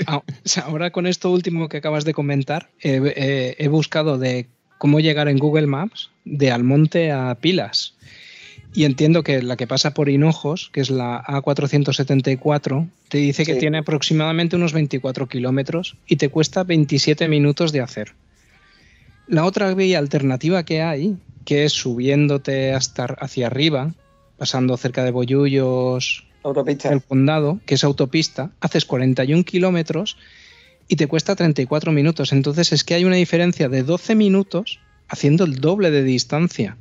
ahora con esto último que acabas de comentar, eh, eh, he buscado de cómo llegar en Google Maps de Almonte a Pilas. Y entiendo que la que pasa por Hinojos, que es la A474, te dice que tiene aproximadamente unos 24 kilómetros y te cuesta 27 minutos de hacer. La otra vía alternativa que hay, que es subiéndote hasta hacia arriba, pasando cerca de Autopista. el condado, que es autopista, haces 41 kilómetros y te cuesta 34 minutos. Entonces es que hay una diferencia de 12 minutos haciendo el doble de distancia.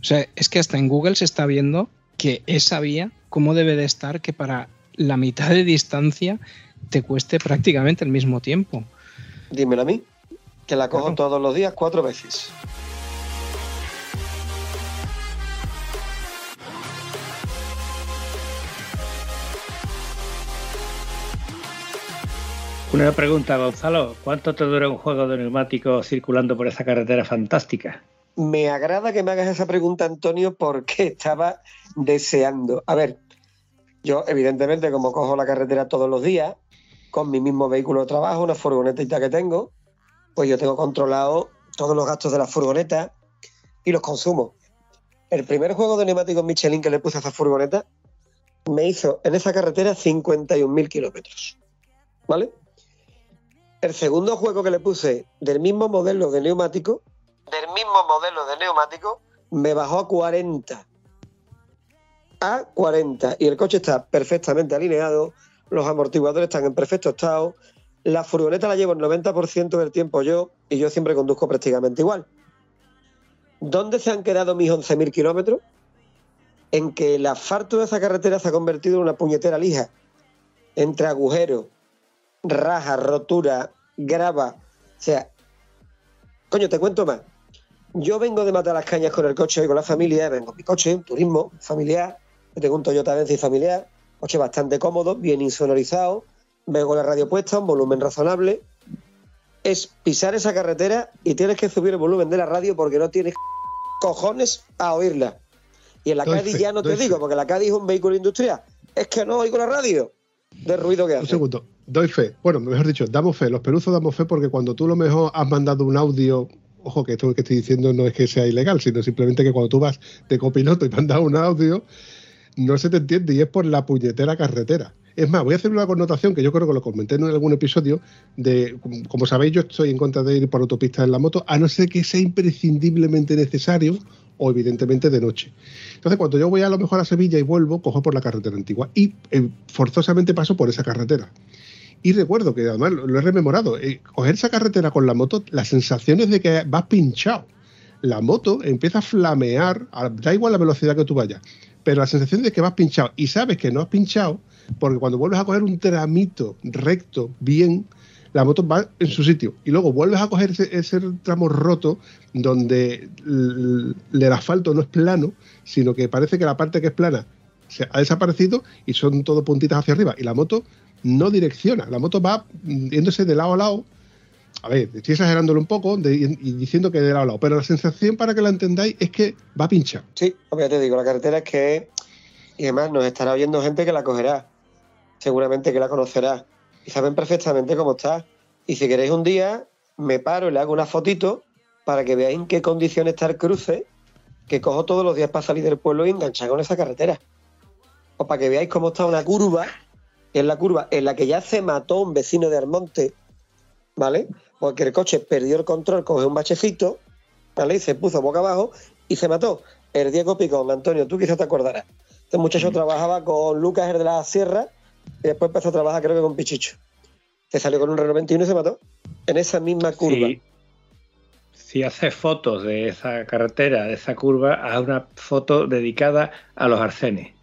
O sea, es que hasta en Google se está viendo que esa vía, cómo debe de estar, que para la mitad de distancia te cueste prácticamente el mismo tiempo. Dímelo a mí, que la cojo Claro. todos los días cuatro veces. Una pregunta, Gonzalo. ¿Cuánto te dura un juego de neumáticos circulando por esa carretera fantástica? Me agrada que me hagas esa pregunta, Antonio, porque estaba deseando. A ver, yo evidentemente como cojo la carretera todos los días, con mi mismo vehículo de trabajo, una furgonetita que tengo, pues yo tengo controlado todos los gastos de la furgoneta y los consumo. El primer juego de neumáticos Michelin que le puse a esa furgoneta me hizo en esa carretera 51.000 kilómetros. ¿Vale? El segundo juego que le puse del mismo modelo de neumático, del mismo modelo de neumático, me bajó a 40. A 40. Y el coche está perfectamente alineado, los amortiguadores están en perfecto estado, la furgoneta la llevo el 90% del tiempo yo y yo siempre conduzco prácticamente igual. ¿Dónde se han quedado mis 11.000 kilómetros? En que el asfalto de esa carretera se ha convertido en una puñetera lija. Entre agujeros, raja, rotura, grava. O sea, coño, te cuento más. Yo vengo de matar las cañas con el coche y con la familia. Vengo en mi coche, un turismo familiar. Yo tengo un Toyota Venzi familiar. Coche bastante cómodo, bien insonorizado. Vengo con la radio puesta, un volumen razonable. Es pisar esa carretera y tienes que subir el volumen de la radio porque no tienes cojones a oírla. Y en la Doy Cádiz fe, ya no te fe. digo, porque la Cádiz es un vehículo industrial. Es que no oigo la radio de ruido que Un hace. segundo, doy fe. Bueno, mejor dicho, damos fe. Los peruzos damos fe porque cuando tú lo mejor has mandado un audio, ojo que esto que estoy diciendo no es que sea ilegal, sino simplemente que cuando tú vas de copiloto y mandas un audio, no se te entiende y es por la puñetera carretera. Es más, voy a hacer una connotación que yo creo que lo comenté en algún episodio de, como- sabéis, yo estoy en contra de ir por autopistas en la moto, a no ser que sea imprescindiblemente necesario o evidentemente de noche. Entonces, cuando yo voy a lo mejor a Sevilla y vuelvo, cojo por la carretera antigua y eh, forzosamente paso por esa carretera. Y recuerdo que además lo, he rememorado, eh, coger esa carretera con la moto, la sensación es de que vas pinchado. La moto empieza a flamear, da igual la velocidad que tú vayas, pero la sensación de que vas pinchado y sabes que no has pinchado, porque cuando vuelves a coger un tramito recto, bien, la moto va en su sitio. Y luego vuelves a coger ese, tramo roto donde l- el asfalto no es plano, sino que parece que la parte que es plana se ha desaparecido y son todo puntitas hacia arriba. Y la moto no direcciona, la moto va yéndose de lado a lado. A ver, estoy exagerándolo un poco y diciendo que de lado a lado, pero la sensación para que la entendáis es que va pinchado. Sí, porque te digo, la carretera es que. Y además nos estará oyendo gente que la cogerá. Seguramente que la conocerá. Y saben perfectamente cómo está. Y si queréis un día, me paro y le hago una fotito para que veáis en qué condición está el cruce que cojo todos los días para salir del pueblo y enganchar con esa carretera. O para que veáis cómo está una curva, es la curva en la que ya se mató un vecino de Armonte, ¿vale? Porque el coche perdió el control, cogió un bachecito, ¿vale? Y se puso boca abajo y se mató. El Diego Picón, Antonio, tú quizás te acordarás. Este muchacho trabajaba con Lucas, el de la Sierra, y después empezó a trabajar, creo que con Pichicho. Se salió con un Renault 21 y se mató. En esa misma curva. Si, si haces fotos de esa carretera, de esa curva, haz una foto dedicada a los arcenes.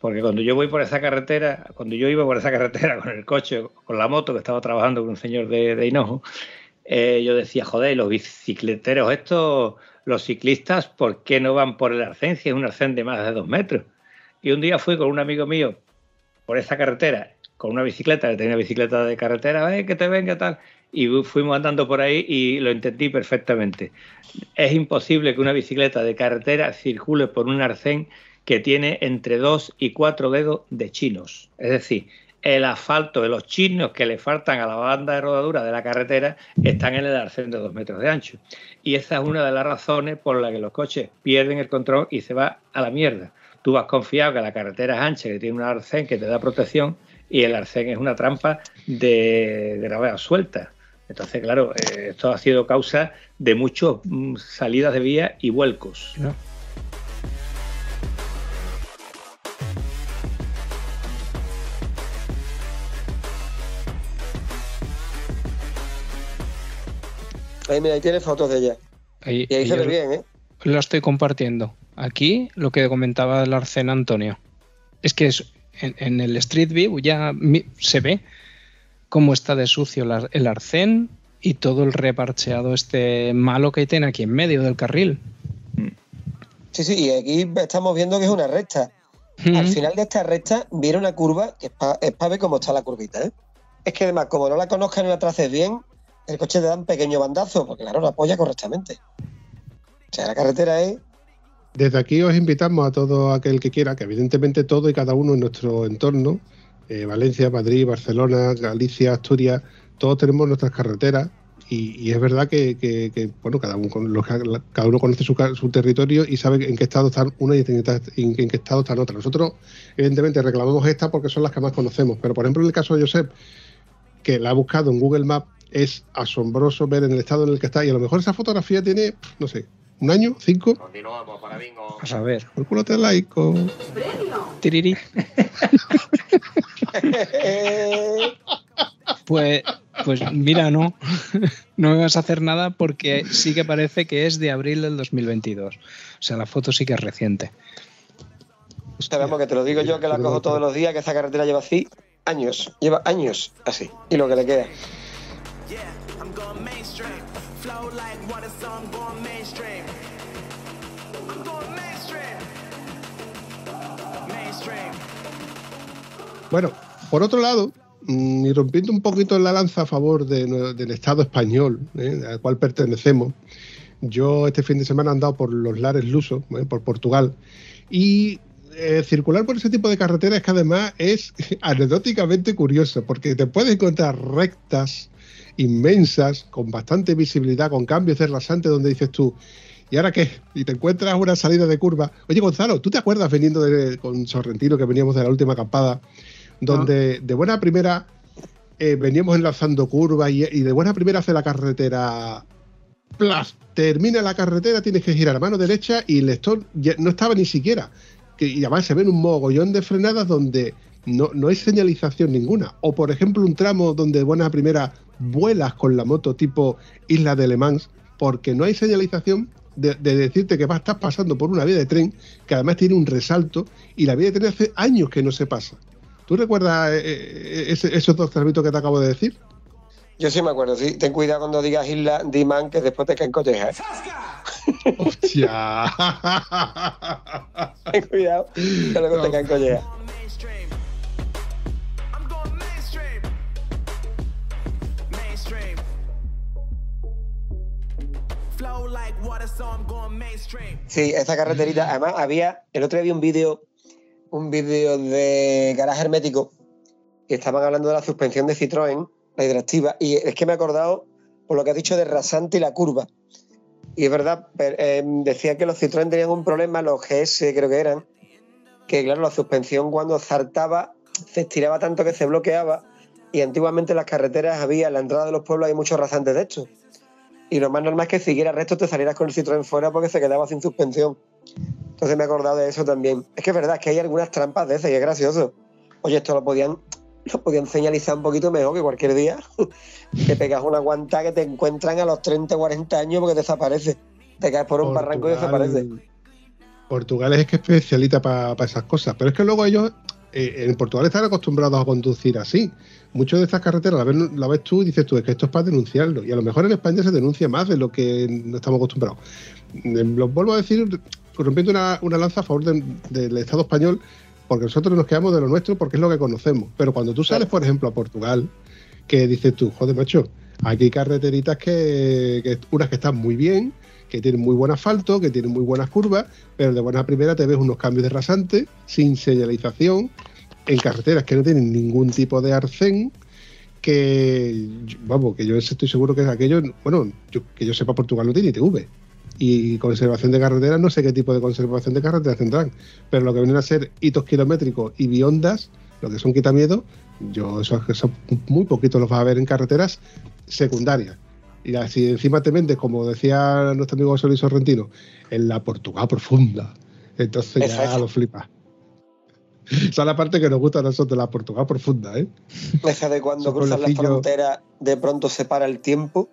Porque cuando yo voy por esa carretera, cuando yo iba por esa carretera con el coche, con la moto, que estaba trabajando con un señor de, Hinojo, eh, yo decía, joder, los bicicleteros estos, los ciclistas, ¿por qué no van por el arcén si es un arcén de más de dos metros? Y un día fui con un amigo mío por esa carretera con una bicicleta, que tenía bicicleta de carretera, "Eh, que te venga tal. Y fuimos andando por ahí y lo entendí perfectamente. Es imposible que una bicicleta de carretera circule por un arcén que tiene entre dos y cuatro dedos de chinos. Es decir, el asfalto de los chinos que le faltan a la banda de rodadura de la carretera están en el arcén de dos metros de ancho. Y esa es una de las razones por las que los coches pierden el control y se va a la mierda. Tú vas confiado que la carretera es ancha, que tiene un arcén que te da protección y el arcén es una trampa de gravedad suelta. Entonces, claro, eh, esto ha sido causa de muchas mm, salidas de vía y vuelcos. Ahí, mira, ahí tiene fotos de ella. Ahí, Y ahí se ve bien, ¿eh? lo estoy compartiendo. Aquí lo que comentaba el Arcén Antonio. Es que es, en, en el Street View ya se ve cómo está de sucio la- el arcén y todo el reparcheado este malo que tiene aquí en medio del carril. Sí, sí, y aquí estamos viendo que es una recta. Al final de esta recta viene una curva que es para ver cómo está la curvita, ¿eh? Es que además, como no la conozcan y la traces bien, el coche te da un pequeño bandazo, porque claro, la apoya correctamente. O sea, la carretera es Desde aquí os invitamos a todo aquel que quiera, que evidentemente todo y cada uno en nuestro entorno, eh, Valencia, Madrid, Barcelona, Galicia, Asturias, todos tenemos nuestras carreteras y, es verdad que, bueno, cada uno, cada uno conoce su, territorio y sabe en qué estado están una y en qué, en qué estado están otra. Nosotros, evidentemente, reclamamos esta porque son las que más conocemos, pero por ejemplo, en el caso de Josep, que la ha buscado en Google Maps, es asombroso ver en el estado en el que está y a lo mejor esa fotografía tiene, no sé, un año, cinco. Pues a ver. Cálculate laico. Tiriri. Pues, pues mira, no. No me vas a hacer nada porque sí que parece que es de abril del 2022. O sea, la foto sí que es reciente. Esperamos que te lo digo yo, que la cojo todos los días, que esa carretera lleva así años, lleva años así, y lo que le queda. I'm going mainstream. Flow like water, so I'm going mainstream. I'm going mainstream. Mainstream. Bueno, por otro lado, mm, y rompiendo un poquito la lanza a favor del Estado español, ¿eh? al cual pertenecemos, yo este fin de semana he andado por los lares lusos, ¿eh? por Portugal, y eh, circular por ese tipo de carreteras es que además es anecdóticamente curioso, porque te puedes encontrar rectas inmensas, con bastante visibilidad, con cambios de rasante, donde dices tú, ¿Y ahora qué? Y te encuentras una salida de curva. Oye, Gonzalo, ¿tú te acuerdas veniendo de- con Sorrentino que veníamos de la última acampada? Donde de buena primera eh, veníamos enlazando curvas y, y de buena primera hace la carretera. ¡Plas! Termina la carretera, tienes que girar a mano derecha y el lector no estaba ni siquiera. Y además se ven un mogollón de frenadas donde no, no hay señalización ninguna. O por ejemplo un tramo donde de buena primera vuelas con la moto tipo Isla de Le Mans porque no hay señalización de, de decirte que vas a estar pasando por una vía de tren que además tiene un resalto y la vía de tren hace años que no se pasa. ¿Tú recuerdas eh, eh, esos dos tramitos que te acabo de decir? Yo sí me acuerdo, sí. Ten cuidado cuando digas Isla Diman, que después te caen collejas. ¿eh? ¡Hostia! Ten cuidado, que luego te caen collejas. Sí, esa carreterita. Además, había. El otro día vi un vídeo. Un vídeo de garaje hermético. Y estaban hablando de la suspensión de Citroën, la hidractiva. Y es que me he acordado por lo que has dicho de rasante y la curva. Y es verdad, eh, decía que los Citroën tenían un problema, los GS creo que eran, que claro, la suspensión cuando zartaba se estiraba tanto que se bloqueaba y antiguamente en las carreteras había, en la entrada de los pueblos hay muchos rasantes de estos. Y lo más normal es que siguieras recto te salieras con el Citroën fuera porque se quedaba sin suspensión. Entonces me he acordado de eso también. Es que es verdad que hay algunas trampas de esas y es gracioso. Oye, esto lo podían, lo podían señalizar un poquito mejor que cualquier día. te pegas una guanta que te encuentran a los 30, 40 años porque desaparece. Te caes por un barranco y desaparece. Portugal es que es especialita para esas cosas, pero es que luego ellos eh, en Portugal están acostumbrados a conducir así. Muchas de estas carreteras la ves, la ves tú y dices tú, es que esto es para denunciarlo. Y a lo mejor en España se denuncia más de lo que no estamos acostumbrados. Eh, Lo vuelvo a decir, rompiendo una, una lanza a favor de- del Estado español, porque nosotros nos quedamos de lo nuestro porque es lo que conocemos. Pero cuando tú sales, por ejemplo, a Portugal, que dices tú, joder, macho, aquí hay carreteritas que, unas que están muy bien, que tienen muy buen asfalto, que tienen muy buenas curvas, pero de buena primera te ves unos cambios de rasante, sin señalización, en carreteras que no tienen ningún tipo de arcén, que, vamos, que yo estoy seguro que aquello, bueno, que yo sepa, Portugal no tiene ITV. Y conservación de carreteras, no sé qué tipo de conservación de carreteras tendrán, pero lo que vienen a ser hitos kilométricos y biondas, lo que son quitamiedo, yo eso, eso muy poquito los vas a ver en carreteras secundarias. Y así encima te vendes, como decía nuestro amigo José Luis Sorrentino, en la Portugal profunda. Entonces ya lo flipas. Esa es la parte que nos gusta a nosotros, la Portugal profunda, ¿eh? Esa de cuando cruzas la frontera, de pronto se para el tiempo.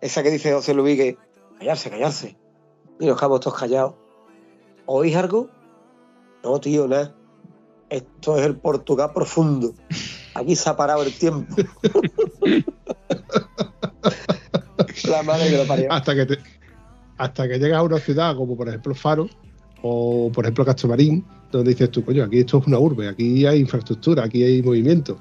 Esa que dice José Luis que callarse, callarse. Y nos quedamos todos callados. ¿Oís algo? No, tío, nada. Esto es el Portugal profundo. Aquí se ha parado el tiempo. la madre que lo parió. Hasta que, te- hasta que llegas a una ciudad como por ejemplo Faro o por ejemplo Castromarín, donde dices tú, coño, aquí esto es una urbe, aquí hay infraestructura, aquí hay movimiento,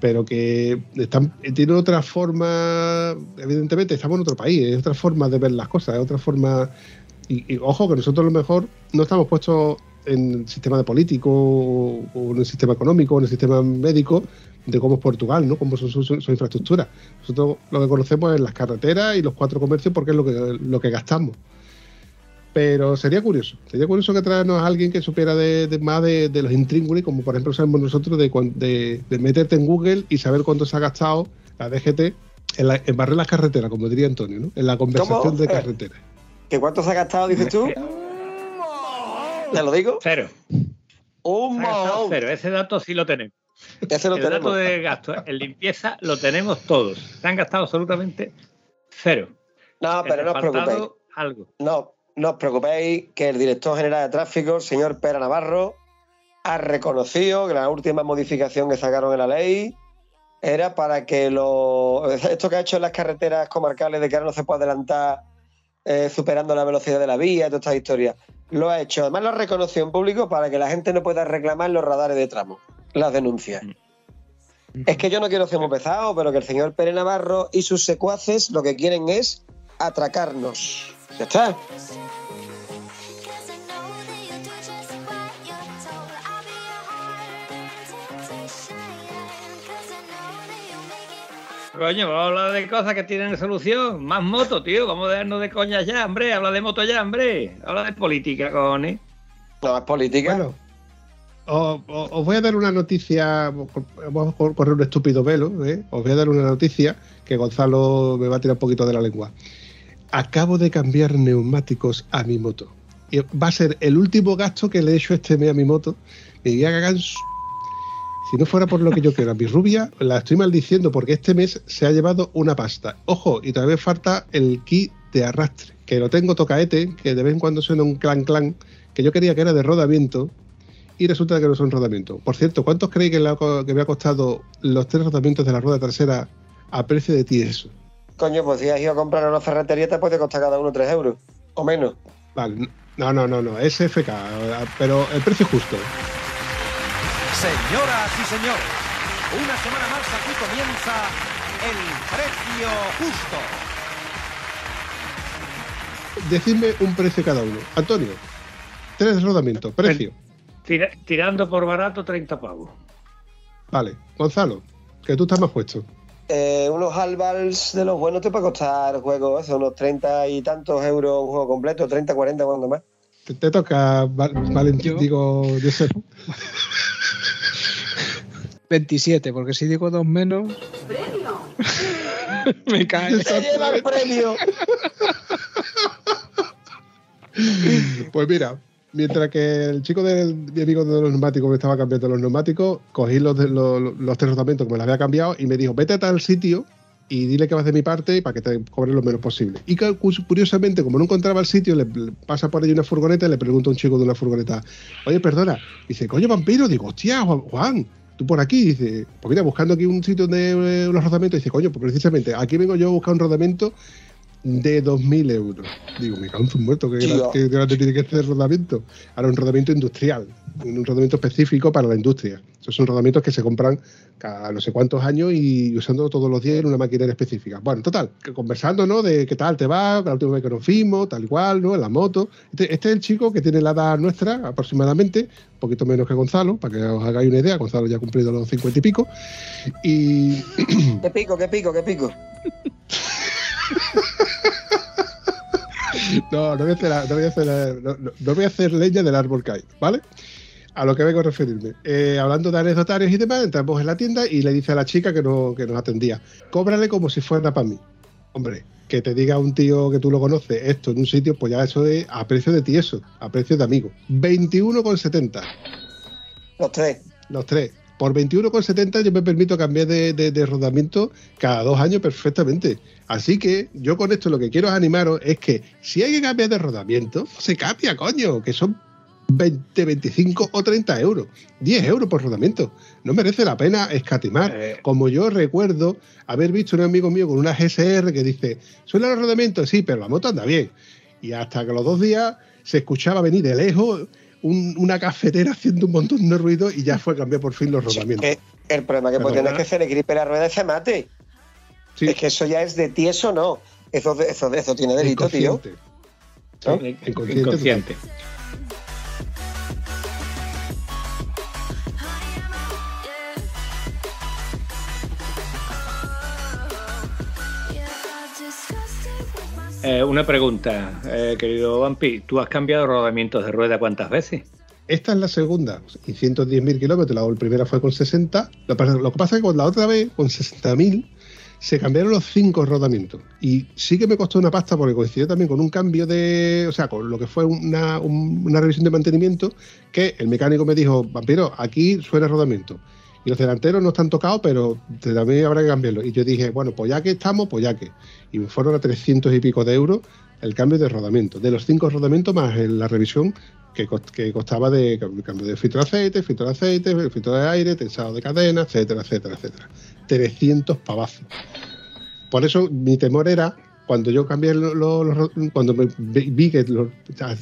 pero que están, tienen otra forma, evidentemente estamos en otro país, es otra forma de ver las cosas, es otra forma, y, y ojo que nosotros a lo mejor no estamos puestos en el sistema de político o, o en el sistema económico o en el sistema médico de cómo es Portugal, ¿no? Cómo son sus infraestructuras. Nosotros lo que conocemos es las carreteras y los cuatro comercios porque es lo que, lo que gastamos. Pero sería curioso, sería curioso que traernos a alguien que supiera de, de más de, de los intríngulis, como por ejemplo sabemos nosotros de, de, de meterte en Google y saber cuánto se ha gastado la DGT en, la- en barrer las carreteras, como diría Antonio, ¿no? En la conversación ¿Cómo? de Eh. carreteras. ¿Que cuánto se ha gastado, dices tú? ¿Te lo digo? Cero. Un cero. Ese dato sí lo tenemos. Ese lo el tenemos. dato de gasto en limpieza lo tenemos todos. Se han gastado absolutamente cero. No, pero no os preocupéis. Algo. No, no os preocupéis que el director general de tráfico, el señor Pera Navarro, ha reconocido que la última modificación que sacaron en la ley era para que lo, esto que ha hecho en las carreteras comarcales de que ahora no se puede adelantar eh, superando la velocidad de la vía y toda esta historia. Lo ha hecho, además lo ha reconocido en público para que la gente no pueda reclamar los radares de tramo, las denuncias. Es que yo no quiero ser muy pesado, pero que el señor Pérez Navarro y sus secuaces lo que quieren es atracarnos. Ya está. Coño, vamos a hablar de cosas que tienen solución. Más moto, tío. Vamos a dejarnos de coñas ya, hombre. Habla de moto ya, hombre. Habla de política, cojones. No, es política. Bueno, os, os- os voy a dar una noticia, vamos a correr un estúpido velo, ¿eh? os voy a dar una noticia que Gonzalo me va a tirar un poquito de la lengua. Acabo de cambiar neumáticos a mi moto. Y va a ser el último gasto que le he hecho este mes a mi moto. Me voy a cagar en su- Si no fuera por lo que yo quiero, a mi rubia la estoy maldiciendo porque este mes se ha llevado una pasta. Ojo, y todavía falta el kit de arrastre, que lo tengo tocaete, que de vez en cuando suena un clan clan, que yo quería que era de rodamiento, y resulta que no son rodamiento. Por cierto, ¿cuántos creéis que, le ha co- que me ha costado los tres rodamientos de la rueda trasera a precio de tieso? Coño, pues si has ido a comprar a una ferretería te puede costar cada uno 3 euros. O menos. Vale, no, no, no, no, es FK, pero el precio justo. Señoras y señores, una semana más aquí comienza el precio justo. Decidme un precio cada uno. Antonio, tres rodamientos, precio. Tira- tirando por barato, 30 pavos. Vale, Gonzalo, que tú estás más puesto. Eh, unos Albals de los buenos te puede costar el juego, eso, unos 30 y tantos euros un juego completo, 30, 40, cuando más. Te, te toca, Val- Valentín, digo, Josep. 27, porque si digo dos menos. Me cae. ¡Se lleva el premio! Pues mira, mientras que el chico de mi amigo de los neumáticos me estaba cambiando los neumáticos, cogí los, de- los, los tres que me los había cambiado y me dijo, vete a tal sitio y dile que vas de mi parte para que te cobren lo menos posible. Y cu- cu- curiosamente, como no encontraba el sitio, le, pasa por ahí una furgoneta y le pregunta a un chico de una furgoneta, oye, perdona, dice, coño, vampiro, digo, hostia, Juan, tú por aquí, dice, pues mira, buscando aquí un sitio de eh, los rodamientos, dice, coño, pues precisamente, aquí vengo yo a buscar un rodamiento de 2.000 euros. Digo, me cago en su muerto, que qué grande tiene que ser el rodamiento. Ahora un rodamiento industrial, un rodamiento específico para la industria. Esos son rodamientos que se compran cada no sé cuántos años y usando todos los días en una maquinaria específica. Bueno, total, que conversando, ¿no? De qué tal te va, la última vez que nos vimos, tal y cual, ¿no? En la moto. Este, este es el chico que tiene la edad nuestra, aproximadamente, un poquito menos que Gonzalo, para que os hagáis una idea. Gonzalo ya ha cumplido los 50 y pico. Y ¿Qué pico, qué pico, qué pico? No, no voy a hacer, no voy a hacer, no, voy a hacer leña del árbol caído, ¿vale? A lo que vengo a referirme. Eh, hablando de anecsotarios y demás, entramos en la tienda y le dice a la chica que, no, que nos atendía, cóbrale como si fuera para mí. Hombre, que te diga un tío que tú lo conoces esto en un sitio, pues ya eso es a precio de tieso, a precio de amigo. 21,70 Los tres. los tres. Por 21,70 yo me permito cambiar de, de- de rodamiento cada dos años perfectamente. Así que yo con esto lo que quiero animaros es que si hay que cambiar de rodamiento, se cambia, coño, que son 20, 25 o 30 euros. 10 euros por rodamiento. No merece la pena escatimar. Eh. Como yo recuerdo haber visto un amigo mío con una GSR que dice, ¿suena los rodamientos? Sí, pero la moto anda bien. Y hasta que los dos días se escuchaba venir de lejos un- una cafetera haciendo un montón de ruido y ya fue a cambiar por fin los rodamientos. Eh, el problema que Perdón. pues tienes que hacer es gripe la rueda y se mate. Sí. Es que eso ya es de tieso, no. Eso, eso, eso tiene delito, tío. Inconsciente. Sí, inconsciente. Inconsciente. Eh, una pregunta, eh, querido Vampi. ¿Tú has cambiado rodamientos de rueda cuántas veces? Esta es la segunda, y 110.000 kilómetros. La primera fue con 60. Lo, que pasa- es que con la otra vez, con 60.000, se cambiaron los cinco rodamientos. Y sí que me costó una pasta porque coincidió también con un cambio de. O sea, con lo que fue una, un- una revisión de mantenimiento, que el mecánico me dijo: Vampiro, aquí suena rodamiento. Y los delanteros no están tocados, pero también habrá que cambiarlo. Y yo dije, bueno, pues ya que estamos, pues ya que. Y me fueron a 300 y pico de euros el cambio de rodamiento. De los cinco rodamientos más la revisión que, cost- que costaba de cam- cambio de filtro de aceite, filtro de aceite, filtro de aire, tensado de cadena, etcétera, etcétera, etcétera. 300 pavazos. Por eso mi temor era, cuando yo cambié lo- lo- los cuando vi que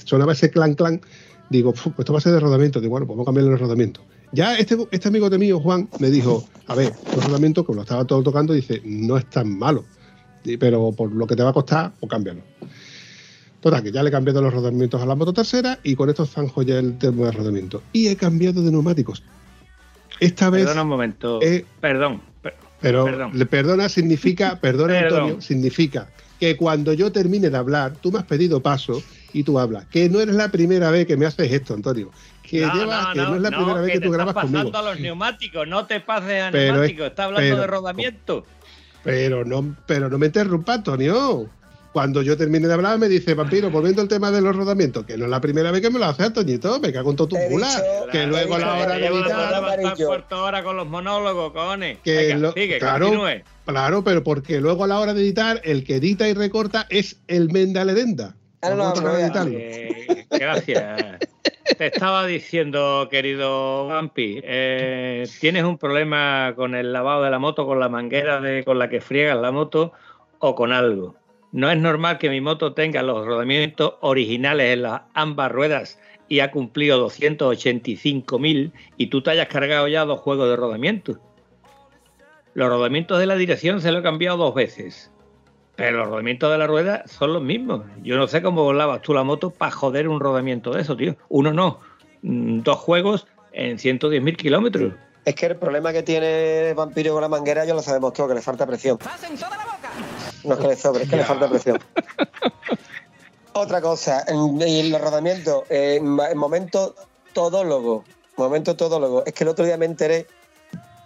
sonaba ese clan clan, digo, "Fu, pues esto va a ser de rodamiento. Digo, bueno, pues vamos a cambiarle los rodamientos. Ya este, este amigo de mío, Juan, me dijo, a ver, los rodamientos, como lo estaba todo tocando, dice, no es tan malo. Pero por lo que te va a costar, pues cámbialo. Total, que ya le he cambiado los rodamientos a la moto trasera y con esto zanjo ya el tema de rodamiento. Y he cambiado de neumáticos. Esta vez. Perdona un momento. eh, Perdón. per- Pero Perdón. le perdona significa, perdona Perdón. Antonio, significa que cuando yo termine de hablar, tú me has pedido paso y tú hablas. Que no eres la primera vez que me haces esto, Antonio. Que, no, llevas- no, que no, no, es la no, primera vez que, te tú estás grabas pasando conmigo. a los neumáticos, no te pases a Pero es- neumáticos, está hablando pero- de rodamiento. Pero no, pero no me interrumpa, Antonio. Cuando yo termine de hablar, me dice, vampiro, volviendo al tema de los rodamientos, que no es la primera vez que me lo hace, Antoñito, me cago en todo tu bula. Que luego a la hora de editar, programa hasta el cuarto hora con los monólogos, cojones. que Venga, lo- sigue, claro, continúe. claro, pero porque luego a la hora de editar, el que edita y recorta es el Mendaledenda. No, no. Eh, gracias. Te estaba diciendo, querido Vampi, eh, ¿tienes un problema con el lavado de la moto, con la manguera de, con la que friegas la moto o con algo? No es normal que mi moto tenga los rodamientos originales en las ambas ruedas y ha cumplido 285.000 y tú te hayas cargado ya dos juegos de rodamientos. Los rodamientos de la dirección se lo he cambiado dos veces. Pero los rodamientos de la rueda son los mismos. Yo no sé cómo lavas tú la moto para joder un rodamiento de eso, tío. Uno no. Mm, Dos juegos en 110.000 kilómetros. Es que el problema que tiene el vampiro con la manguera ya lo sabemos todos, que le falta presión. No es que le sobre, es que le falta presión. Otra cosa, en, en los rodamientos, eh, en en momento todólogo, momento todólogo, es que el otro día me enteré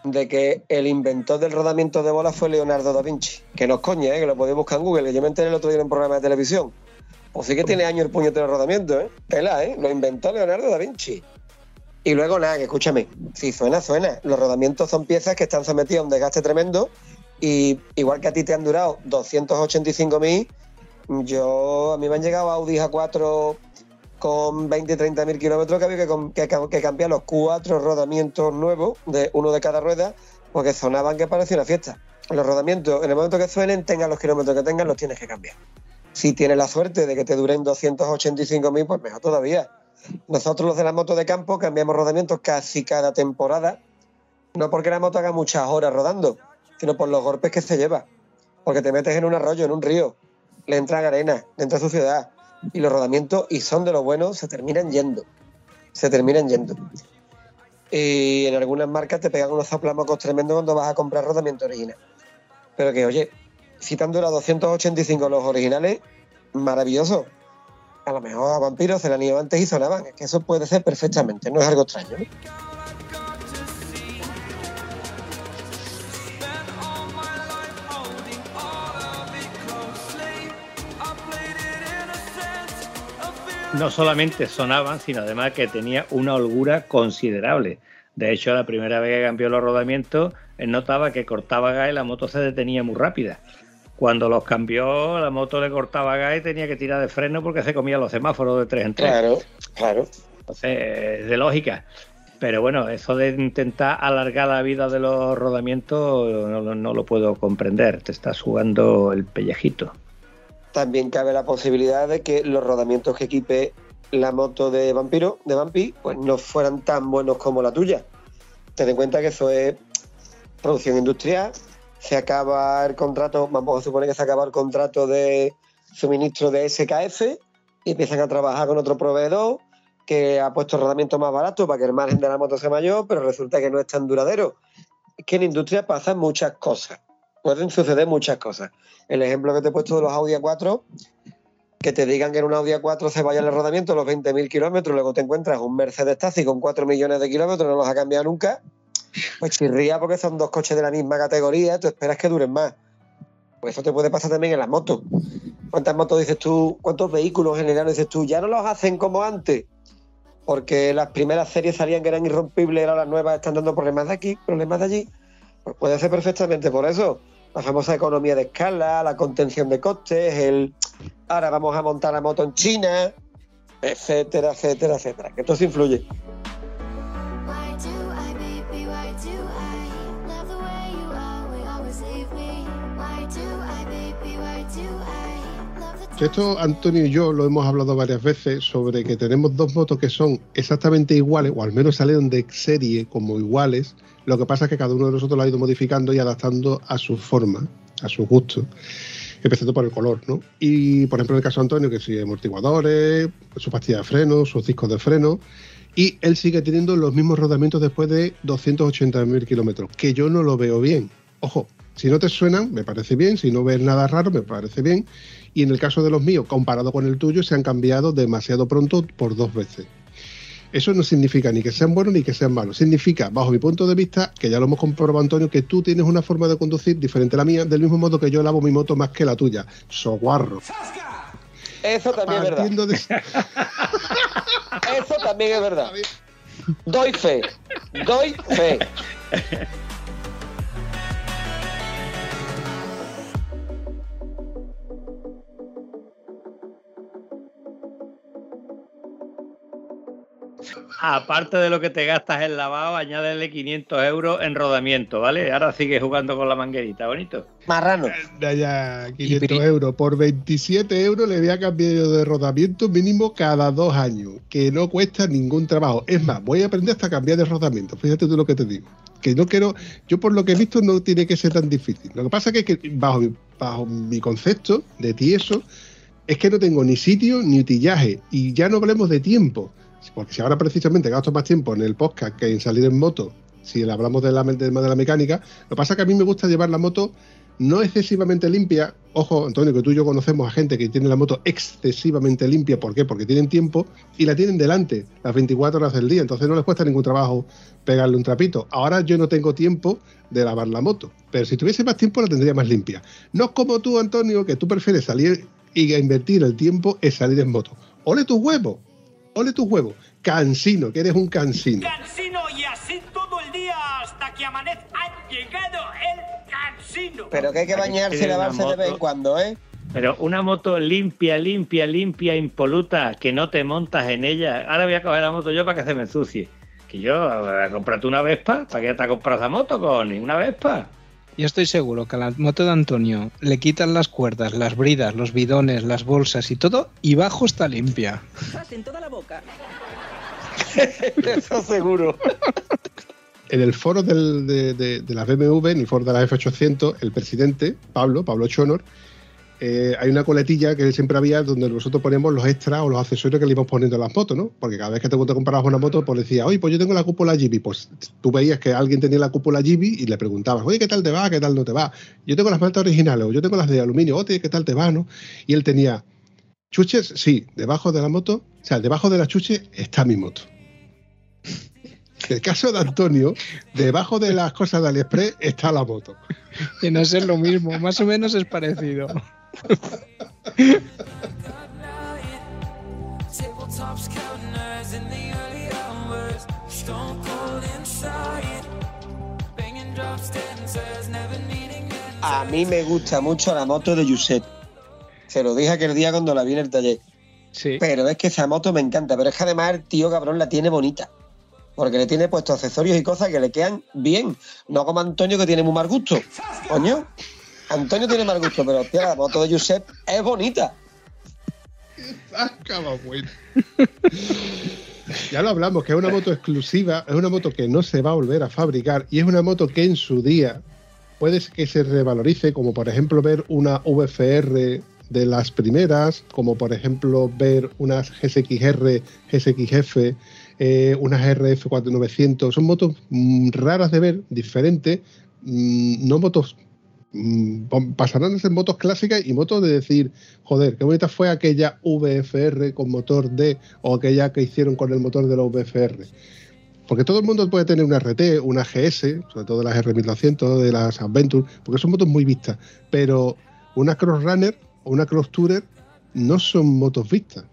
de que el inventor del rodamiento de bola fue Leonardo da Vinci. Que no es coña, ¿eh? que lo podéis buscar en Google, yo me enteré el otro día en un programa de televisión. Pues sí que tiene años el puñetero rodamiento, ¿eh? Pela, ¿eh? Lo inventó Leonardo da Vinci. Y luego nada, que escúchame, si suena, suena. Los rodamientos son piezas que están sometidas a un desgaste tremendo y igual que a ti te han durado 285.000, yo a mí me han llegado Audi A4 con 20 y 30 mil kilómetros que había que cambiar los cuatro rodamientos nuevos, de uno de cada rueda, porque sonaban que parecía una fiesta. Los rodamientos, en el momento que suenen, tengan los kilómetros que tengan, los tienes que cambiar. Si tienes la suerte de que te duren 285.000, pues mejor todavía. Nosotros los de la moto de campo cambiamos rodamientos casi cada temporada, no porque la moto haga muchas horas rodando, sino por los golpes que se lleva. Porque te metes en un arroyo, en un río, le entra arena, le entra suciedad, y los rodamientos, y son de lo buenos, se terminan yendo. Se terminan yendo. Y en algunas marcas te pegan unos zaplamocos tremendos cuando vas a comprar rodamiento original. Pero que, oye, si han durado 285 los originales, maravilloso. A lo mejor a vampiros se la han ido antes y sonaban. Es que eso puede ser perfectamente, no es algo extraño. No solamente sonaban, sino además que tenía una holgura considerable. De hecho, la primera vez que cambió los rodamientos, él notaba que cortaba gas y la moto se detenía muy rápida. Cuando los cambió, la moto le cortaba gas y tenía que tirar de freno porque se comía los semáforos de tres en tres. Claro, claro. Entonces, es de lógica. Pero bueno, eso de intentar alargar la vida de los rodamientos no, no- no lo puedo comprender. Te estás jugando el pellejito. También cabe la posibilidad de que los rodamientos que equipe la moto de Vampiro, de Vampi, pues no fueran tan buenos como la tuya. Ten en cuenta que eso es producción industrial, se acaba el contrato, vamos a que se acaba el contrato de suministro de SKF y empiezan a trabajar con otro proveedor que ha puesto rodamiento más barato para que el margen de la moto sea mayor, pero resulta que no es tan duradero. Es que en industria pasan muchas cosas, pueden suceder muchas cosas. El ejemplo que te he puesto de los Audi A4, que te digan que en un Audi A4 se vaya el rodamiento los 20.000 kilómetros, luego te encuentras un Mercedes Taxi con 4 millones de kilómetros, no los ha cambiado nunca, pues chirría porque son dos coches de la misma categoría, tú esperas que duren más. Pues eso te puede pasar también en las motos. ¿Cuántas motos dices tú, cuántos vehículos generales dices tú? Ya no los hacen como antes, porque las primeras series salían que eran irrompibles, ahora las nuevas están dando problemas de aquí, problemas de allí. Pues puede ser perfectamente por eso. La famosa economía de escala, la contención de costes, el ahora vamos a montar la moto en China, etcétera, etcétera, etcétera. Que todo eso influye. Esto Antonio y yo lo hemos hablado varias veces sobre que tenemos dos motos que son exactamente iguales, o al menos salieron de serie como iguales. Lo que pasa es que cada uno de nosotros lo ha ido modificando y adaptando a su forma, a su gusto, empezando por el color, ¿no? Y por ejemplo, en el caso de Antonio, que sí, amortiguadores, su pastilla de freno, sus discos de freno, y él sigue teniendo los mismos rodamientos después de 280.000 kilómetros, que yo no lo veo bien. Ojo, si no te suenan, me parece bien, si no ves nada raro, me parece bien. Y en el caso de los míos, comparado con el tuyo, se han cambiado demasiado pronto por dos veces. Eso no significa ni que sean buenos ni que sean malos. Significa, bajo mi punto de vista, que ya lo hemos comprobado, Antonio, que tú tienes una forma de conducir diferente a la mía, del mismo modo que yo lavo mi moto más que la tuya. Soguarro. Eso también es verdad. De- Eso también es verdad. Doy fe. Doy fe. Aparte de lo que te gastas en lavado, añádele 500 euros en rodamiento, ¿vale? Ahora sigue jugando con la manguerita, bonito. Marrano. Ya, ya, 500 euros. Por 27 euros le voy a cambiar de rodamiento mínimo cada dos años, que no cuesta ningún trabajo. Es más, voy a aprender hasta a cambiar de rodamiento. Fíjate tú lo que te digo. Que no quiero, yo por lo que he visto no tiene que ser tan difícil. Lo que pasa es que bajo, mi- bajo mi concepto de tieso, es que no tengo ni sitio ni utillaje. Y ya no hablemos de tiempo. Porque si ahora precisamente gasto más tiempo en el podcast que en salir en moto, si hablamos de la, del tema de la mecánica, lo que pasa es que a mí me gusta llevar la moto no excesivamente limpia. Ojo, Antonio, que tú y yo conocemos a gente que tiene la moto excesivamente limpia. ¿Por qué? Porque tienen tiempo y la tienen delante las 24 horas del día. Entonces no les cuesta ningún trabajo pegarle un trapito. Ahora yo no tengo tiempo de lavar la moto. Pero si tuviese más tiempo la tendría más limpia. No como tú, Antonio, que tú prefieres salir y invertir el tiempo en salir en moto. ¡Ole tus huevos! ¡Ole tus huevos! Cansino, que eres un cansino. Cansino y así todo el día hasta que amanezca. Ha llegado el cansino. Pero que hay que bañarse y lavarse de vez en cuando, ¿eh? Pero una moto limpia, limpia, limpia, impoluta, que no te montas en ella. Ahora voy a coger la moto yo para que se me ensucie. Que yo, a comprarte una Vespa, ¿para qué te has comprado esa moto, con una Vespa? Yo estoy seguro que a la moto de Antonio le quitan las cuerdas, las bridas, los bidones, las bolsas y todo, y bajo está limpia. en toda la boca. Eso seguro. En el foro del- de, de- de la BMW, en el foro de la F800, el presidente, Pablo, Pablo Chonor, eh, hay una coletilla que siempre había donde nosotros ponemos los extras o los accesorios que le íbamos poniendo a las motos, ¿no? Porque cada vez que te, comprabas una moto, pues decía, oye, pues yo tengo la cúpula Gibi. Pues tú veías que alguien tenía la cúpula Gibi y le preguntabas, oye, ¿qué tal te va? ¿Qué tal no te va? Yo tengo las maltas originales o yo tengo las de aluminio, oye, ¿qué tal te va? ¿no? Y él tenía chuches, sí, debajo de la moto, o sea, debajo de la chuche está mi moto. En el caso de Antonio, debajo de las cosas de AliExpress está la moto. Y no es lo mismo, más o menos es parecido. A mí me gusta mucho la moto de Giuseppe. Se lo dije aquel día cuando la vi en el taller. Sí. Pero es que esa moto me encanta. Pero es que además el tío cabrón la tiene bonita. Porque le tiene puestos accesorios y cosas que le quedan bien. No como Antonio que tiene muy mal gusto. Coño. Antonio tiene mal gusto, pero hostia, la moto de Giuseppe es bonita. Bueno. Ya lo hablamos, que es una moto exclusiva, es una moto que no se va a volver a fabricar y es una moto que en su día puede que se revalorice, como por ejemplo ver una VFR de las primeras, como por ejemplo ver unas GSXR, GSXF, eh, unas RF 4900. Son motos mm, raras de ver, diferentes, mm, no motos pasarán a ser motos clásicas y motos de decir, joder, qué bonita fue aquella VFR con motor D o aquella que hicieron con el motor de la VFR. Porque todo el mundo puede tener una RT, una GS, sobre todo las R1200, de las Adventure, porque son motos muy vistas. Pero una Cross Runner o una Cross Tourer no son motos vistas.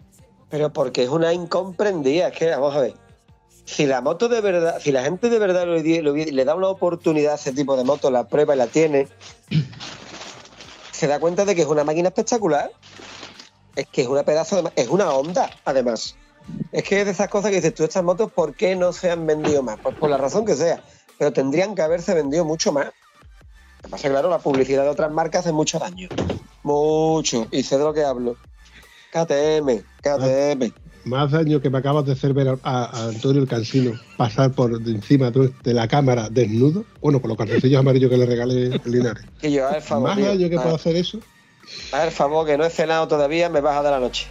Pero porque es una incomprendida. Es que, vamos a ver. Si la moto de verdad, si la gente de verdad le, da una oportunidad a ese tipo de moto, la prueba y la tiene, se da cuenta de que es una máquina espectacular. Es que es una pedazo de. Es una onda, además. Es que es de esas cosas que dices tú, estas motos, ¿por qué no se han vendido más? Pues por la razón que sea. Pero tendrían que haberse vendido mucho más. Lo que pasa, claro, la publicidad de otras marcas hace mucho daño. Mucho. Y sé de lo que hablo. KTM, KTM. Más daño que me acabas de hacer ver a, a- a Antonio el Cansino pasar por encima de la cámara desnudo, bueno, con los calzoncillos amarillos que le regalé el Linares. Que yo, a ver, favor. Más tío. daño que a, puedo hacer eso. a ver, favor, que no he cenado todavía, me baja de la noche.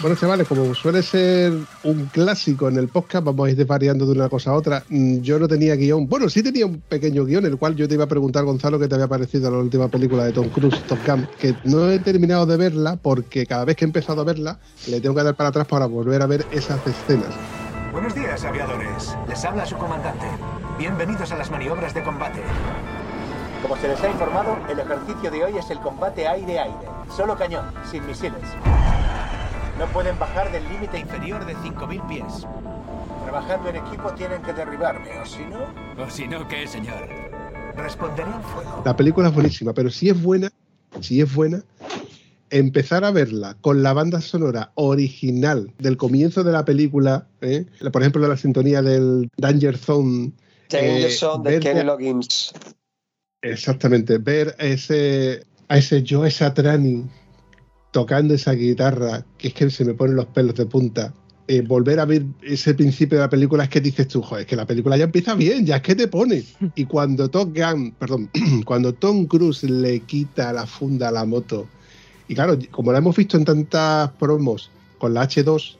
Bueno, chavales, como suele ser un clásico en el podcast, vamos a ir desvariando de una cosa a otra. Mm, Yo no tenía guion. Bueno, sí tenía un pequeño guion, el cual yo te iba a preguntar, Gonzalo, qué te había parecido la última película de Tom Cruise, Top Gun, que no he terminado de verla porque cada vez que he empezado a verla, le tengo que dar para atrás para volver a ver esas escenas. Buenos días, aviadores. Les habla su comandante. Bienvenidos a las maniobras de combate. Como se les ha informado, el ejercicio de hoy es el combate aire-aire. Solo cañón, sin misiles. No pueden bajar del límite inferior de 5.000 pies. Trabajando en equipo tienen que derribarme, o si no... O si no, ¿qué, señor? Responderé en fuego. La película es buenísima, pero si es buena, si es buena, empezar a verla con la banda sonora original del comienzo de la película, ¿eh? por ejemplo, la sintonía del Danger Zone. Danger eh, Zone de Kenny Loggins. Exactamente, ver a ese, a ese Joe Satriani tocando esa guitarra, que es que se me ponen los pelos de punta. eh, volver a ver ese principio de la película es que dices tú, joder, es que la película ya empieza bien, ya es que te pone. Y cuando Tom Gunn, perdón, cuando Tom Cruise le quita la funda a la moto, y claro, como la hemos visto en tantas promos con la H2,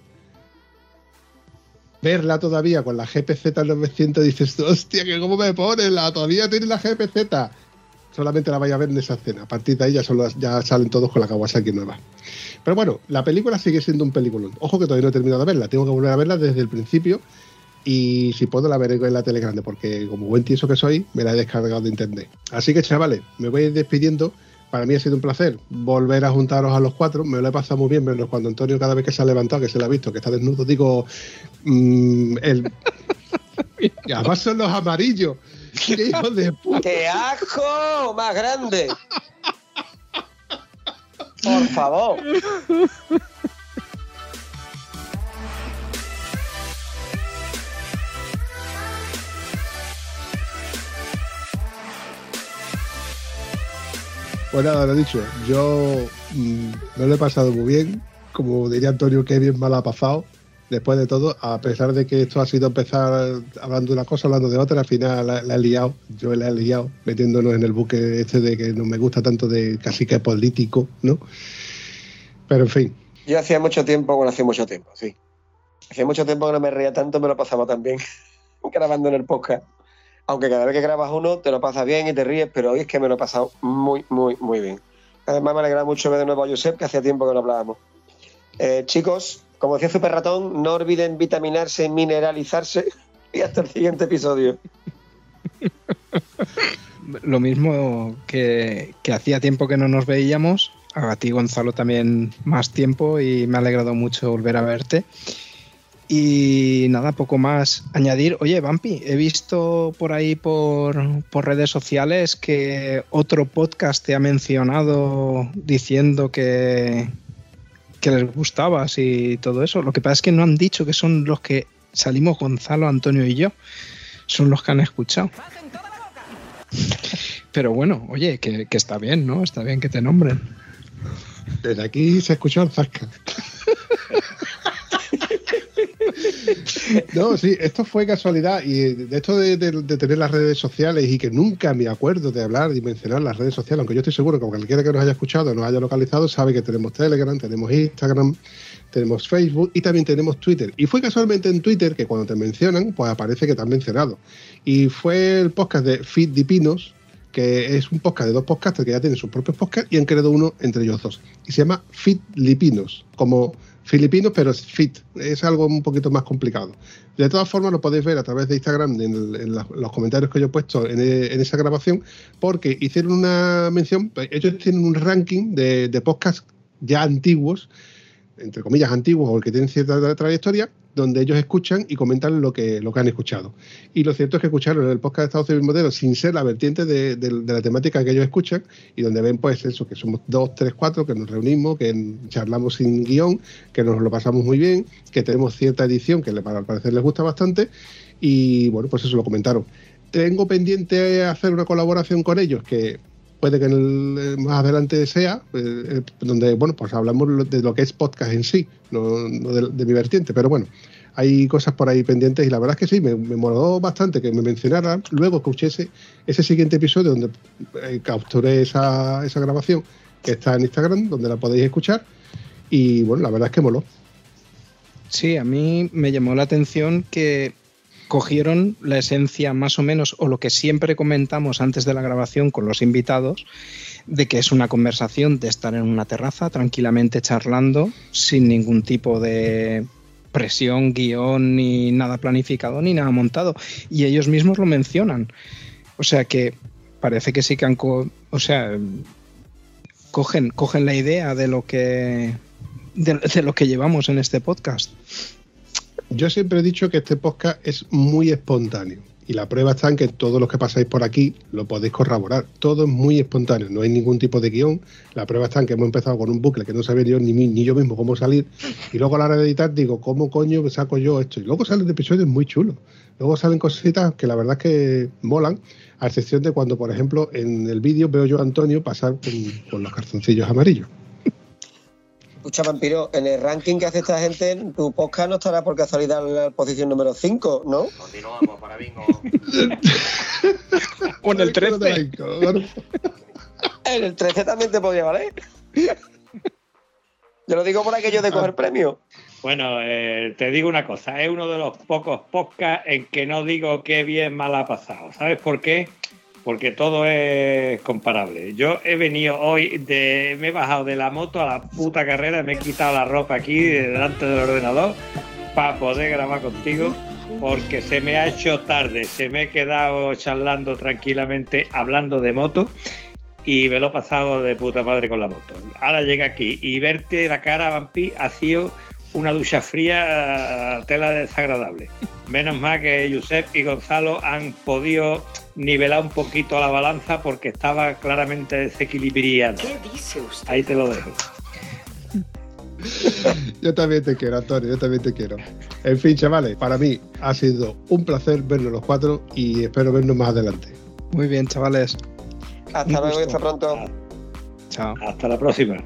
verla todavía con la GPZ 900 dices, hostia, que cómo me pone, la todavía tiene la GPZ. Solamente la vaya a ver en esa escena. A partir de ahí ya, solo, ya salen todos con la Kawasaki nueva. Pero bueno, la película sigue siendo un peliculón. Ojo que todavía no he terminado de verla, tengo que volver a verla desde el principio. Y si puedo la veré en la tele grande, porque como buen tieso que soy, me la he descargado de internet. Así que chavales, me voy a ir despidiendo. Para mí ha sido un placer volver a juntaros a los cuatro. Me lo he pasado muy bien, menos cuando Antonio cada vez que se ha levantado, que se le ha visto, que está desnudo, digo, mm, el... y además son los amarillos. ¡Qué hijo de puta! ¡Qué asco más grande! Por favor. Pues nada, lo dicho, yo mm, no lo he pasado muy bien, como diría Antonio, que bien mal ha pasado, después de todo, a pesar de que esto ha sido empezar hablando de una cosa, hablando de otra, al final la, la he liado, yo la he liado, metiéndonos en el buque este de que no me gusta tanto de casi que político, ¿no? Pero en fin, Yo hacía mucho tiempo, bueno, hacía mucho tiempo, sí. Hacía mucho tiempo que no me reía tanto, me lo pasaba tan bien grabando en el podcast. Aunque cada vez que grabas uno te lo pasas bien y te ríes, pero hoy es que me lo he pasado muy, muy, muy bien. Además me alegra mucho ver de nuevo a Josep, que hacía tiempo que no hablábamos. Eh, chicos, como decía Super Ratón, no olviden vitaminarse, mineralizarse y hasta el siguiente episodio. Lo mismo que, hacía tiempo que no nos veíamos. A ti, Gonzalo, también más tiempo y me ha alegrado mucho volver a verte. Y nada, poco más añadir. Oye, Vampi, he visto por ahí por, por redes sociales que otro podcast te ha mencionado diciendo que, que les gustabas y todo eso. Lo que pasa es que no han dicho que son los que salimos Gonzalo, Antonio y yo. Son los que han escuchado. Pero bueno, oye, que, que está bien, ¿no? Está bien que te nombren. desde aquí se escuchó el zasca. No, sí, esto fue casualidad y de esto de, tener las redes sociales y que nunca me acuerdo de hablar y mencionar las redes sociales, aunque yo estoy seguro que cualquiera que nos haya escuchado, nos haya localizado, sabe que tenemos Telegram, tenemos Instagram, tenemos Facebook y también tenemos Twitter. Y fue casualmente en Twitter que cuando te mencionan, pues aparece que te han mencionado. Y fue el podcast de Fit Dipinos, que es un podcast de dos podcasters que ya tienen sus propios podcasts y han creado uno entre ellos dos. Y se llama Fit Lipinos, como filipinos, pero es fit. Es algo un poquito más complicado. De todas formas, lo podéis ver a través de Instagram, en, el- en los comentarios que yo he puesto en, e- en esa grabación, porque hicieron una mención, ellos tienen un ranking de, de podcasts ya antiguos, entre comillas antiguos o que tienen cierta tra- trayectoria, donde ellos escuchan y comentan lo que, lo que han escuchado. Y lo cierto es que escucharon el podcast de Estado Civil Modelo sin ser la vertiente de, de- la temática que ellos escuchan y donde ven pues eso, que somos dos, tres, cuatro, que nos reunimos, que charlamos sin guion, que nos lo pasamos muy bien, que tenemos cierta edición que para al parecer les gusta bastante y bueno, pues eso lo comentaron. Tengo pendiente hacer una colaboración con ellos que puede que en el- eh, más adelante sea, eh, eh, donde, bueno, pues hablamos de lo que es podcast en sí, no, de, mi vertiente, pero bueno, hay cosas por ahí pendientes y la verdad es que sí, me, me moló bastante que me mencionaran, luego escuché ese, ese siguiente episodio donde eh, capturé esa, esa grabación que está en Instagram, donde la podéis escuchar y bueno, la verdad es que moló. Sí, a mí me llamó la atención que cogieron la esencia más o menos, o lo que siempre comentamos antes de la grabación con los invitados, de que es una conversación de estar en una terraza tranquilamente charlando, sin ningún tipo de presión, guion, ni nada planificado, ni nada montado. Y ellos mismos lo mencionan. O sea que parece que sí que han... o sea, cogen, cogen la idea de lo que... De lo que llevamos en este podcast. Yo siempre he dicho que este podcast es muy espontáneo. Y la prueba está en que todos los que pasáis por aquí lo podéis corroborar. Todo es muy espontáneo, no hay ningún tipo de guion. La prueba está en que hemos empezado con un bucle que no sabía yo ni, ni yo mismo cómo salir. Y luego a la hora de editar digo, ¿cómo coño saco yo esto? Y luego salen episodios muy chulos. Luego salen cositas que la verdad es que molan, a excepción de cuando, por ejemplo, en el vídeo veo yo a Antonio pasar con, los calzoncillos amarillos. Escucha, vampiro, en el ranking que hace esta gente, tu podcast no estará por casualidad en la posición número 5, ¿no? Continuamos para bingo. O en el 13. En el 13 también te podría valer. Yo lo digo por aquello de coger premio. Bueno, eh, te digo una cosa, es uno de los pocos podcasts en que no digo qué bien mal ha pasado. ¿Sabes por qué? Porque todo es comparable. Yo he venido hoy, de, me he bajado de la moto a la puta carrera, me he quitado la ropa aquí delante del ordenador para poder grabar contigo, porque se me ha hecho tarde, se me he quedado charlando tranquilamente, hablando de moto y me lo he pasado de puta madre con la moto. Ahora llega aquí y verte la cara, Vampi, ha sido una ducha fría, tela desagradable. Menos mal que Josep y Gonzalo han podido nivelar un poquito la balanza porque estaba claramente desequilibrada. ¿Qué dice usted? Ahí te lo dejo. Yo también te quiero, Antonio, yo también te quiero. En fin, chavales, para mí ha sido un placer vernos los cuatro y espero vernos más adelante. Muy bien, chavales. Hasta luego y hasta pronto. Chao. Hasta la próxima.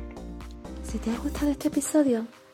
Si te ha gustado este episodio,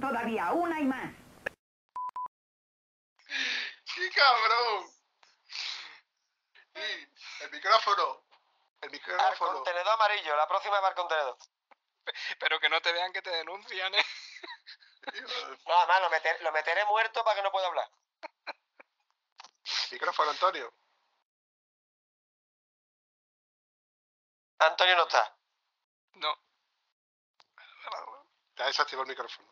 Todavía, una y más. ¡Qué cabrón! el micrófono. El micrófono. Contenedor amarillo, la próxima va al contenedor. Pero que no te vean que te denuncian, ¿eh? No, además lo, meter- lo meteré muerto para que no pueda hablar. Micrófono, Antonio. Antonio no está. No. Te ha desactivado el micrófono.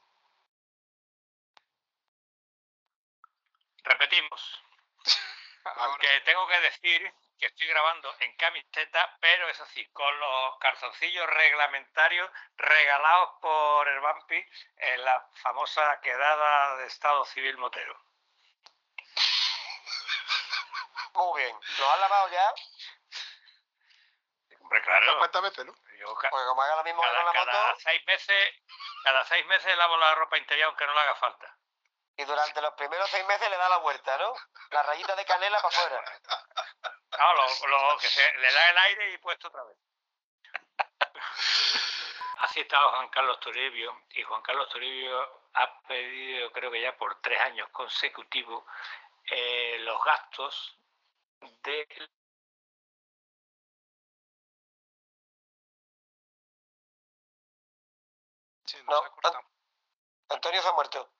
Repetimos. Aunque tengo que decir que estoy grabando en camiseta, pero eso sí, con los calzoncillos reglamentarios regalados por el Vampi en la famosa quedada de Estado Civil Motero. Muy bien. ¿Lo has lavado ya? Hombre, claro. ¿Cuántas veces, no? Yo ca- Porque como haga lo mismo que cada, con la cada moto, seis meses, cada seis meses lavo la ropa interior aunque no le haga falta. Y durante los primeros seis meses le da la vuelta, ¿no? La rayita de canela para afuera. No, lo, lo que se le da el aire y puesto otra vez. Ha citado Juan Carlos Toribio y Juan Carlos Toribio ha pedido, creo que ya por tres años consecutivos, eh, los gastos de No, An- Antonio se ha muerto.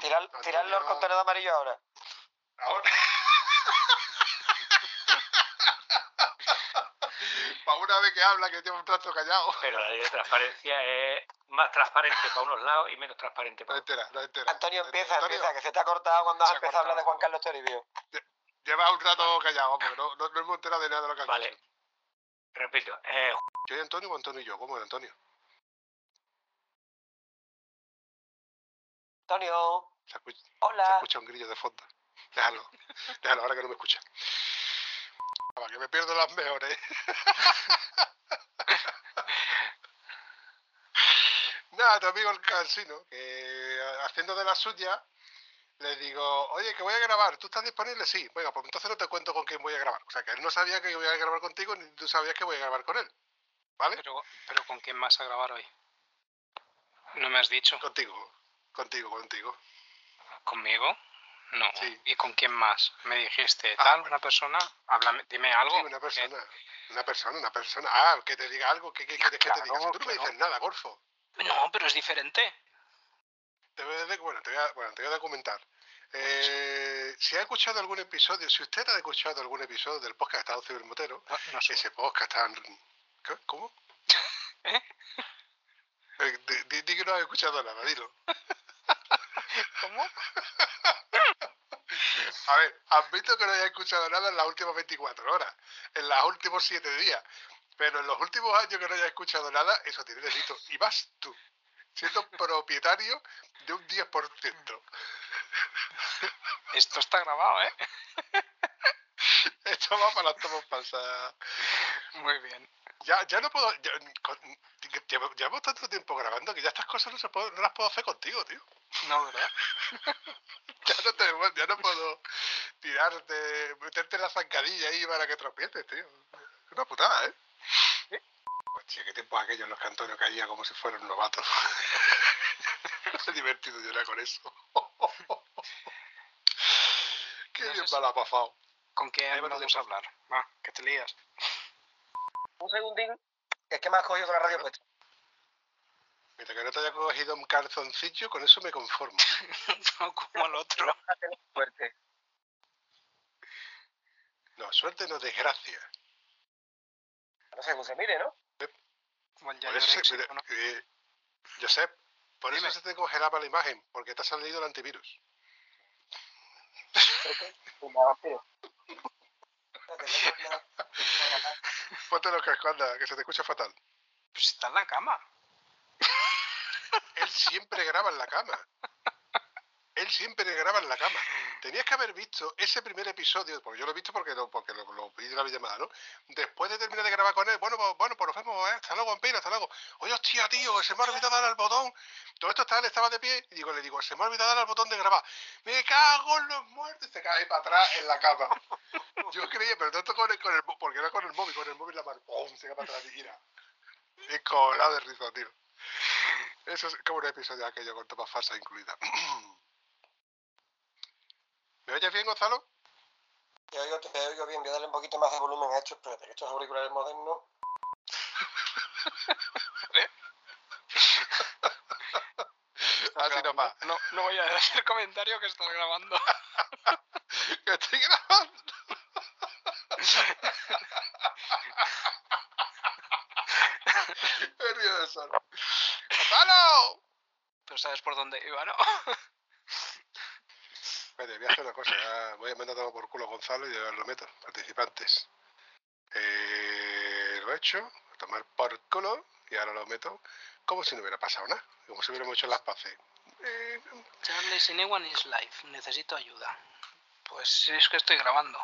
Tirar, tirarlo al contenedor amarillo ahora. Ahora. Para una vez que habla que tiene un trato callado. Pero la ley de transparencia es más transparente para unos lados y menos transparente para otros. No entera. Antonio, empieza, Antonio. empieza, que se te ha cortado cuando has empezado a hablar de. Juan Carlos Toribio. Lleva un rato callado, porque no, no, no hemos enterado de nada de lo que has Vale. dicho. Repito, eh, ¿Yo y Antonio o Antonio y yo? ¿Cómo era Antonio? Antonio. Se escucha, Hola. se escucha un grillo de fondo. Déjalo. Déjalo, ahora que no me escucha. Para que me pierdo las mejores. Nada, tu amigo el cansino, que haciendo de la suya, le digo, oye, que voy a grabar, ¿tú estás disponible? Sí, venga, pues entonces no te cuento con quién voy a grabar. O sea, que él no sabía que voy a grabar contigo, ni tú sabías que voy a grabar con él. ¿Vale? Pero, pero ¿con quién vas a grabar hoy? No me has dicho. Contigo, contigo, contigo. ¿Conmigo? No. Sí. ¿Y con quién más? Me dijiste, Ah, tal, una persona. Háblame, dime algo. Sí, una persona. Una persona, una persona. Ah, que te diga algo, ¿qué, qué quieres que te diga? Si tú no me dices nada, Gorfo. No, pero es diferente. Te voy a, de- bueno, te voy a, bueno, te voy a documentar. Eh, si ha escuchado algún episodio, si usted ha escuchado algún episodio del podcast Estado Civil Motero, ese podcast tan... ¿Qué? ¿Cómo? ¿Eh? Eh, di, di- di que no has escuchado nada, dilo. ¿Cómo? A ver, admito que no hayas escuchado nada en las últimas 24 horas, en los últimos 7 días, pero en los últimos años que no hayas escuchado nada, eso tiene delito. Y vas tú, siendo propietario de un 10%. Esto está grabado, ¿eh? Esto va para las tomas falsas. Muy bien. Ya, ya no puedo. ya- con- llevo- tanto tiempo grabando que ya estas cosas no, se puedo- no las puedo hacer contigo, tío. No, ¿verdad? Ya no, te, ya no puedo tirarte, meterte en la zancadilla ahí para que tropieces, tío. Es una putada, ¿eh? Hostia, qué tiempos aquellos en los que Antonio caía como si fuera un novato. Es divertido llorar con eso. Qué No bien me la ha pasado. ¿Con quién vamos a hablar? Va, que te lías. Un segundín, es que me has cogido con la radio puesta. Mientras que no te haya cogido un calzoncillo, con eso me conformo. no como el otro. Fuerte. No, suerte no, desgracia. No sé cómo se mire, ¿no? Como el Por eso, se- mira, eh, Josep, por eso se te congelaba la imagen, porque te ha salido el antivirus. Ponte los cascos, anda, que se te escucha fatal. Pues está en la cama. Él siempre graba en la cama. Él siempre graba en la cama. Tenías que haber visto ese primer episodio, porque yo lo he visto porque lo, porque lo, lo vi de la llamada, ¿no? Después de terminar de grabar con él, bueno, pues, bueno, pues nos vemos, ¿eh? hasta luego, vampiro, hasta luego. Oye, hostia, tío, se me ha olvidado dar al botón. Todo esto estaba, estaba de pie y digo, le digo, se me ha olvidado dar al botón de grabar. Me cago en los muertos se cae para atrás en la cama. Yo creía, pero tanto con el, con el porque era con el móvil, con el móvil la mano, ¡pum! se cae para atrás y mira. Es colado de risa, tío. Eso es como un episodio aquello con tomas falsas incluidas. ¿Me oyes bien, Gonzalo? Te oigo, te oigo bien, voy a darle un poquito más de volumen a esto. Espérate, que estos auriculares modernos. Así nomás. No, no voy a hacer comentario que estás grabando. que estoy grabando. Río de solo. ¡Gonzalo! Pero sabes por dónde iba, ¿no? Espérate, voy a hacer una cosa. ya voy a mandar todo por culo a Gonzalo y ya lo meto. Participantes. Eh, lo he hecho. A tomar por culo. Y ahora lo meto como si no hubiera pasado nada. Como si hubiéramos hecho las paces. Eh, Charlie Sinewan is live. Necesito ayuda. Pues es que estoy grabando.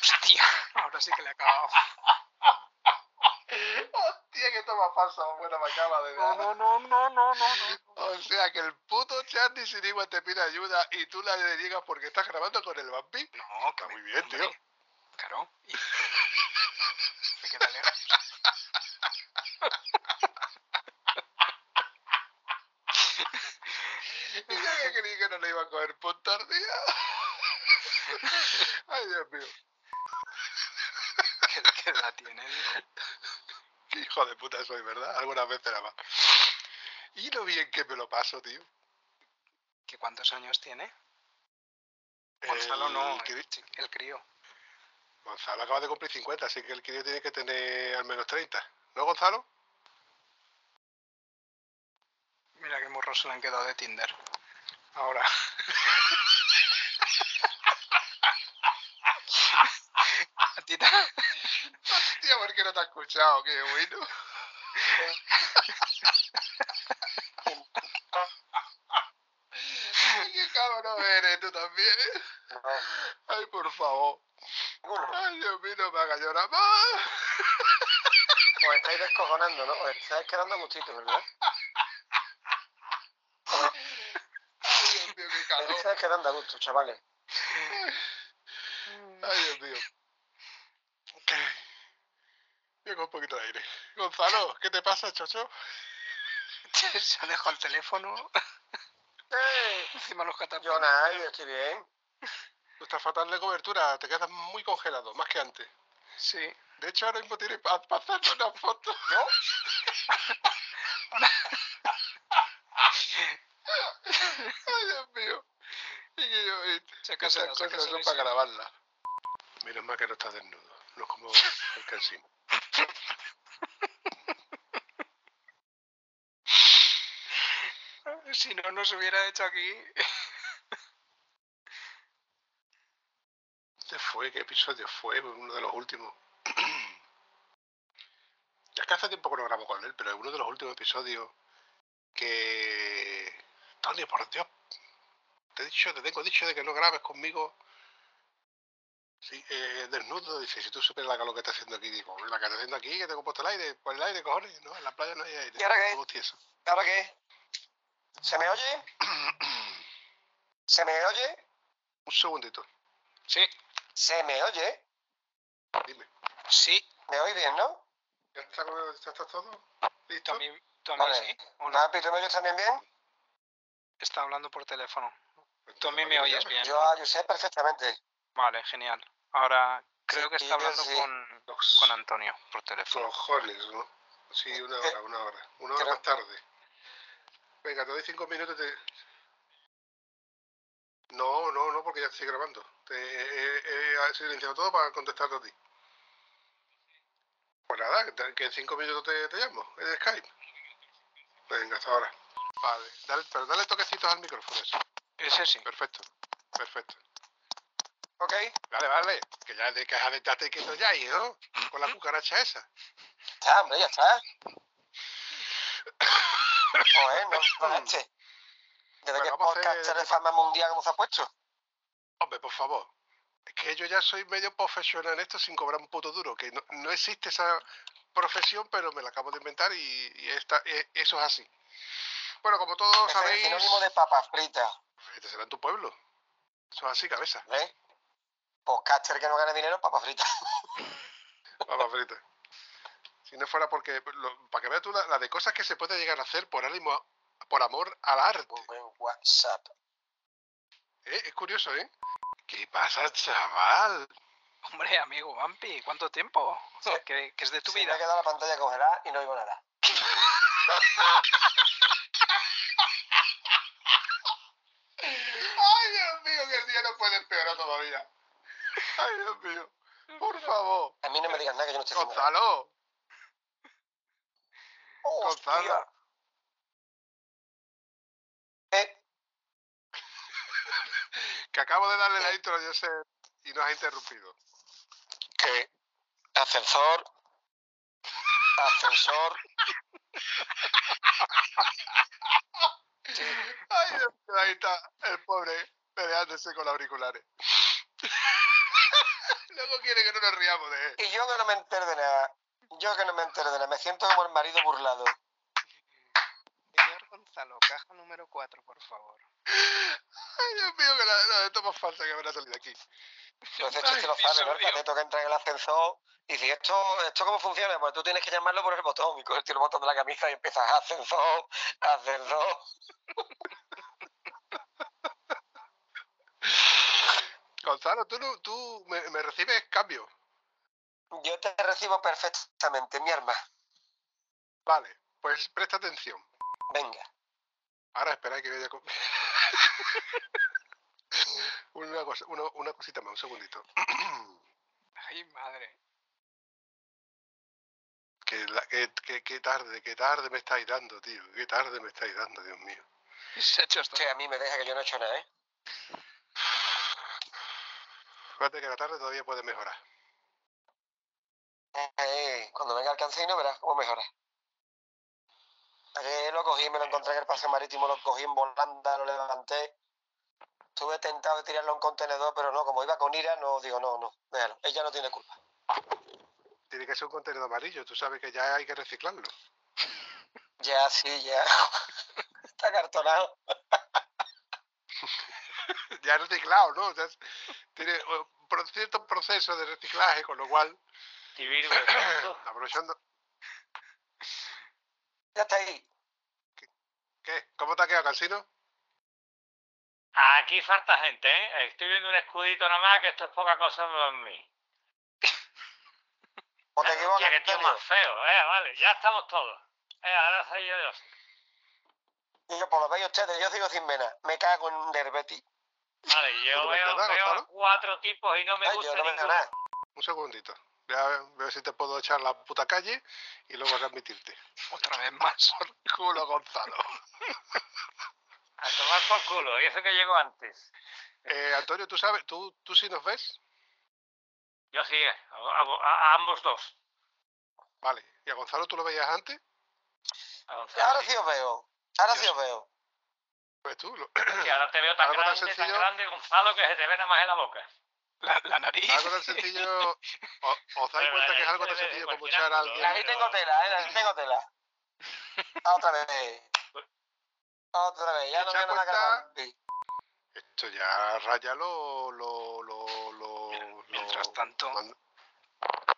Hostia, ahora sí que le he acabado. Hostia, que toma falsa, bueno, me acaba de No, no, no, no, no, no, no. O sea, que el puto Charlie Sinigua te pide ayuda y tú la deniegas porque estás grabando con el vampi. No, Está muy bien, tío. Claro. Y... Se queda lejos. Y yo que creí que no le iba a coger punto al día. Ay, Dios mío. ¿Qué, qué edad tiene? dijo? Qué hijo de puta soy, ¿verdad? Algunas veces nada más. Y lo bien que me lo paso, tío. ¿Que cuántos años tiene? Gonzalo no, el, crío. Gonzalo acaba de cumplir 50, así que el crío tiene que tener al menos 30. ¿No, Gonzalo? Mira qué morros se le han quedado de Tinder. Ahora. A ti te- Hostia, ¿por qué no te has escuchado? Qué bueno. Ay, qué cabrón eres tú también. Ay, por favor. Ay, Dios mío, no me hagas llorar más. Os estáis descojonando, ¿no? Os estáis quedando a gustito, ¿verdad? Ay, Dios mío, qué calor. estáis quedando a gusto, chavales. Ay, Dios mío. Yo con un poquito de aire. Gonzalo, ¿qué te pasa, chocho? Se ha dejado el teléfono. Encima los cataplines. Yo nada, yo estoy bien. Tú estás fatal de cobertura, te quedas muy congelado, más que antes. Sí. De hecho, ahora mismo tienes para pasarte una foto. ¿Yo? Ay, Dios mío. Y que yo, Sácasela, estas cosas son para grabarlas. Menos mal que no estás desnudo. No es como el cansino. Si no nos hubiera hecho aquí. ¿Qué fue? ¿Qué episodio fue? Uno de los últimos. Que hace tiempo que no grabo con él, pero es uno de los últimos episodios que... Tony, por Dios. Te he dicho, te tengo dicho de que no grabes conmigo. Sí, eh, desnudo, dice, si tú supieras la calor que está haciendo aquí, digo, la que está haciendo aquí, que tengo puesto el aire, por el aire, cojones, no, en la playa no hay aire. ¿Y ahora qué? Todo tieso. ¿Ahora qué? ¿Se me oye? ¿Se me oye? Un segundito, Sí, ¿Se me oye? dime. sí. ¿Me oís bien, no? ¿Ya está, ya está todo? ¿Tú ¿Listo? a mí Vale. sí? ¿O no? Mapi, ¿tú me oyes también bien? Está hablando por teléfono. Pues Tú a mí me oyes bien. Yo a Josep perfectamente. Vale, genial. Ahora creo que Sí, está yo hablando sí. con, con Antonio por teléfono. Cojones, ¿no? Sí, una hora, una hora. Una hora más tarde. Venga, te doy cinco minutos. Te... No, no, no, porque ya estoy grabando. Te he, he silenciado todo para contestarte a ti. Pues nada, que en cinco minutos te, te llamo en Skype. Venga, hasta ahora. Vale, dale, pero dale toquecitos al micrófono eso. Ese sí. Perfecto, perfecto. ¿Ok? Vale, vale, que ya te quejas de estate quieto ya, hijo, con la cucaracha esa. Ya, hombre, ya está. Joder, no, no este. Desde Bueno, que a hacer- podcast de fama mundial como se ha puesto. Hombre, por favor. Es que yo ya soy medio profesional en esto sin cobrar un puto duro. Que no, no existe esa profesión, pero me la acabo de inventar y, y esta- e- eso es así. Bueno, como todos es el sabéis, sinónimo de papas fritas. este será en tu pueblo. Eso es así, cabeza. ¿Ves? Podcaster que no gane dinero, papas fritas. Papa frita. Si no fuera porque, lo- para que veas tú la, la de cosas que se puede llegar a hacer por ánimo, por amor al arte. WhatsApp. ¿eh? Es curioso, ¿eh? ¿Qué pasa, chaval? Hombre, amigo Vampi, ¿cuánto tiempo? ¿Qué, qué es de tu me vida? ha quedado la pantalla congelada y no oigo nada. Ay, Dios mío, que el día no puede empeorar todavía. Ay, Dios mío. Por favor. A mí no me digas nada que yo no estoy. Gonzalo. ¡Hostia! Gonzalo. Eh, Que acabo de darle la intro, yo sé, y nos ha interrumpido. que ascensor, ascensor. Ay, Dios mío, ahí está el pobre peleándose con los auriculares. Luego quiere que no nos riamos de él. Y yo que no me entero de nada. Yo que no me entero de nada. Me siento como el marido burlado. Señor Gonzalo, caja número 4, por favor. Ay, Dios mío, que la, la de falsa que salir de aquí. Entonces ese chiste lo sabe, ¿no? El cateto que entra en el ascensor y dice, ¿esto, ¿esto cómo funciona? Pues tú tienes que llamarlo por el botón. Y coges el botón de la camisa y empiezas ascensor, ascensor. Gonzalo, tú, tú me, me recibes cambio. Yo te recibo perfectamente, mi arma. Vale, pues presta atención. Venga. Ahora espera que vaya con... una, cosa, una, una cosita más, un segundito. Ay, madre. que, la- que, que, que tarde, que tarde me estáis dando, tío. Qué tarde me estáis dando, Dios mío. Se ha hecho esto. A mí me deja que yo no he hecho nada, ¿eh? Fíjate que la tarde todavía puede mejorar. Eh, cuando venga el cancino verás cómo mejora. Lo cogí, me lo encontré en el paseo marítimo, lo cogí en volanda, lo levanté. Estuve tentado de tirarlo en contenedor, pero no, como iba con ira, no digo, no, no, déjalo. Ella no tiene culpa. Tiene que ser un contenedor amarillo, tú sabes que ya hay que reciclarlo. Ya, sí, ya. Está cartonado. ya reciclado, ¿no? Ya es- tiene eh, un pro- cierto proceso de reciclaje, con lo cual, aprovechando... Ya está ahí. ¿Qué? ¿Cómo te ha quedado, Cansino? Aquí falta gente, ¿eh? Estoy viendo un escudito nada más, que esto es poca cosa para mí. O te equivocas, Hostia, qué tío más feo, eh, vale, ya estamos todos. Eh, ahora soy yo, yo. Y yo, por lo veis ustedes, yo sigo sin vena. Me cago en Derbeti. Vale, yo ¿Tú te veo, veo cuatro tipos y no me Ay, gusta yo no ninguno. nada. Un segundito. Voy a ver, si te puedo echar la puta calle y luego readmitirte. Otra vez más. Culo, Gonzalo. A tomar por culo, y eso que llegó antes. Eh, Antonio, ¿tú sabes? ¿Tú, ¿Tú sí nos ves? Yo sí, eh, a, a- a ambos dos. Vale. ¿Y a Gonzalo tú lo veías antes? A Y Gonzalo, ahora sí. os veo. Ahora sí os veo. Pues tú. Lo... Sí, ahora te veo tan grande, tan grande, Gonzalo, que se te ve nada más en la boca. La, la nariz. Algo tan sencillo. ¿Os dais cuenta que es algo tan sencillo como echar a alguien? Ahí tengo tela, ¿eh? Ahí tengo tela. Otra vez. Otra vez. Ya no nada cuenta- Esto ya raya lo. lo. lo. lo. Mientras lo- tanto- manda-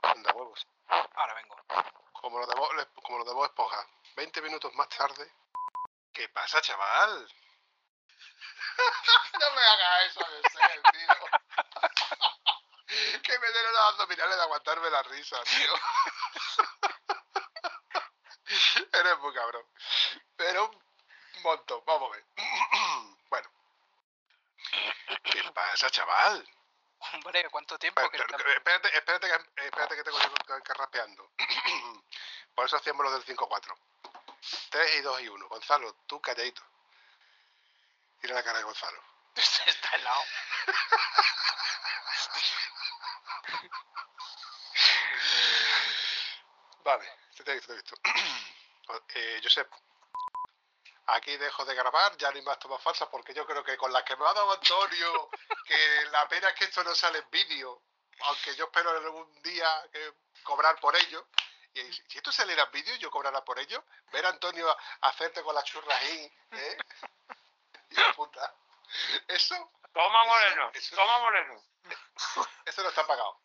manda huevos. Ahora vengo. Como lo de como lo de. 20 minutos más tarde. ¿Qué pasa, chaval? no me hagas eso de ser, tío. Que me den los abdominales de aguantarme la risa, tío. Eres muy cabrón. Pero un montón, vamos a ver. bueno. ¿Qué pasa, chaval? Hombre, ¿cuánto tiempo? que Espérate, espérate, que, espérate que tengo yo carraspeando. Por eso hacíamos los del 5-4. 3 y 2 y 1. Gonzalo, tú calladito. Mira la cara de Gonzalo. Está helado. Vale, te he visto, te he visto. eh, Josep, aquí dejo de grabar, ya no hay más tomas falsas porque yo creo que con las que me ha dado Antonio, que la pena es que esto no sale en vídeo, aunque yo espero algún día que cobrar por ello. Y si si esto saliera en vídeo, yo cobrara por ello. Ver a Antonio a- hacerte con las churras ahí, ¿eh? Y puta. Eso, Toma Eso- moreno, eso- toma moreno. eso no está pagado.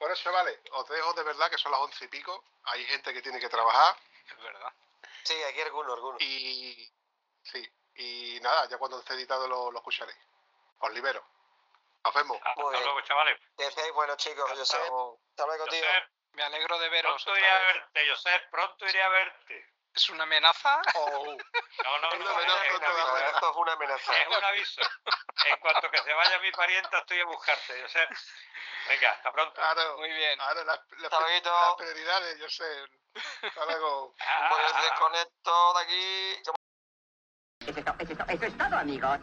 Bueno, chavales, os dejo de verdad que son las once y pico. Hay gente que tiene que trabajar. Es verdad. Sí, aquí alguno, alguno. Y sí, y nada, ya cuando esté editado lo, lo escucharéis. Os libero. Nos vemos. Hasta Muy bien. luego, chavales. Buenos chicos, yo sé. Chao. Hasta luego, tío. Josep, Me alegro de veros pronto iré a verte, Josep, pronto iré a verte. ¿Es una amenaza? Oh, No, no, Una no, amenaza es, una Esto es una amenaza. es un aviso. En cuanto que se vaya mi parienta, estoy a buscarte, Josep. Venga, hasta pronto. Claro, Muy bien. claro, las, las, Hasta luego. las prioridades, yo sé. Hasta luego. Pues desconecto de aquí. Eso es, eso es todo, amigos.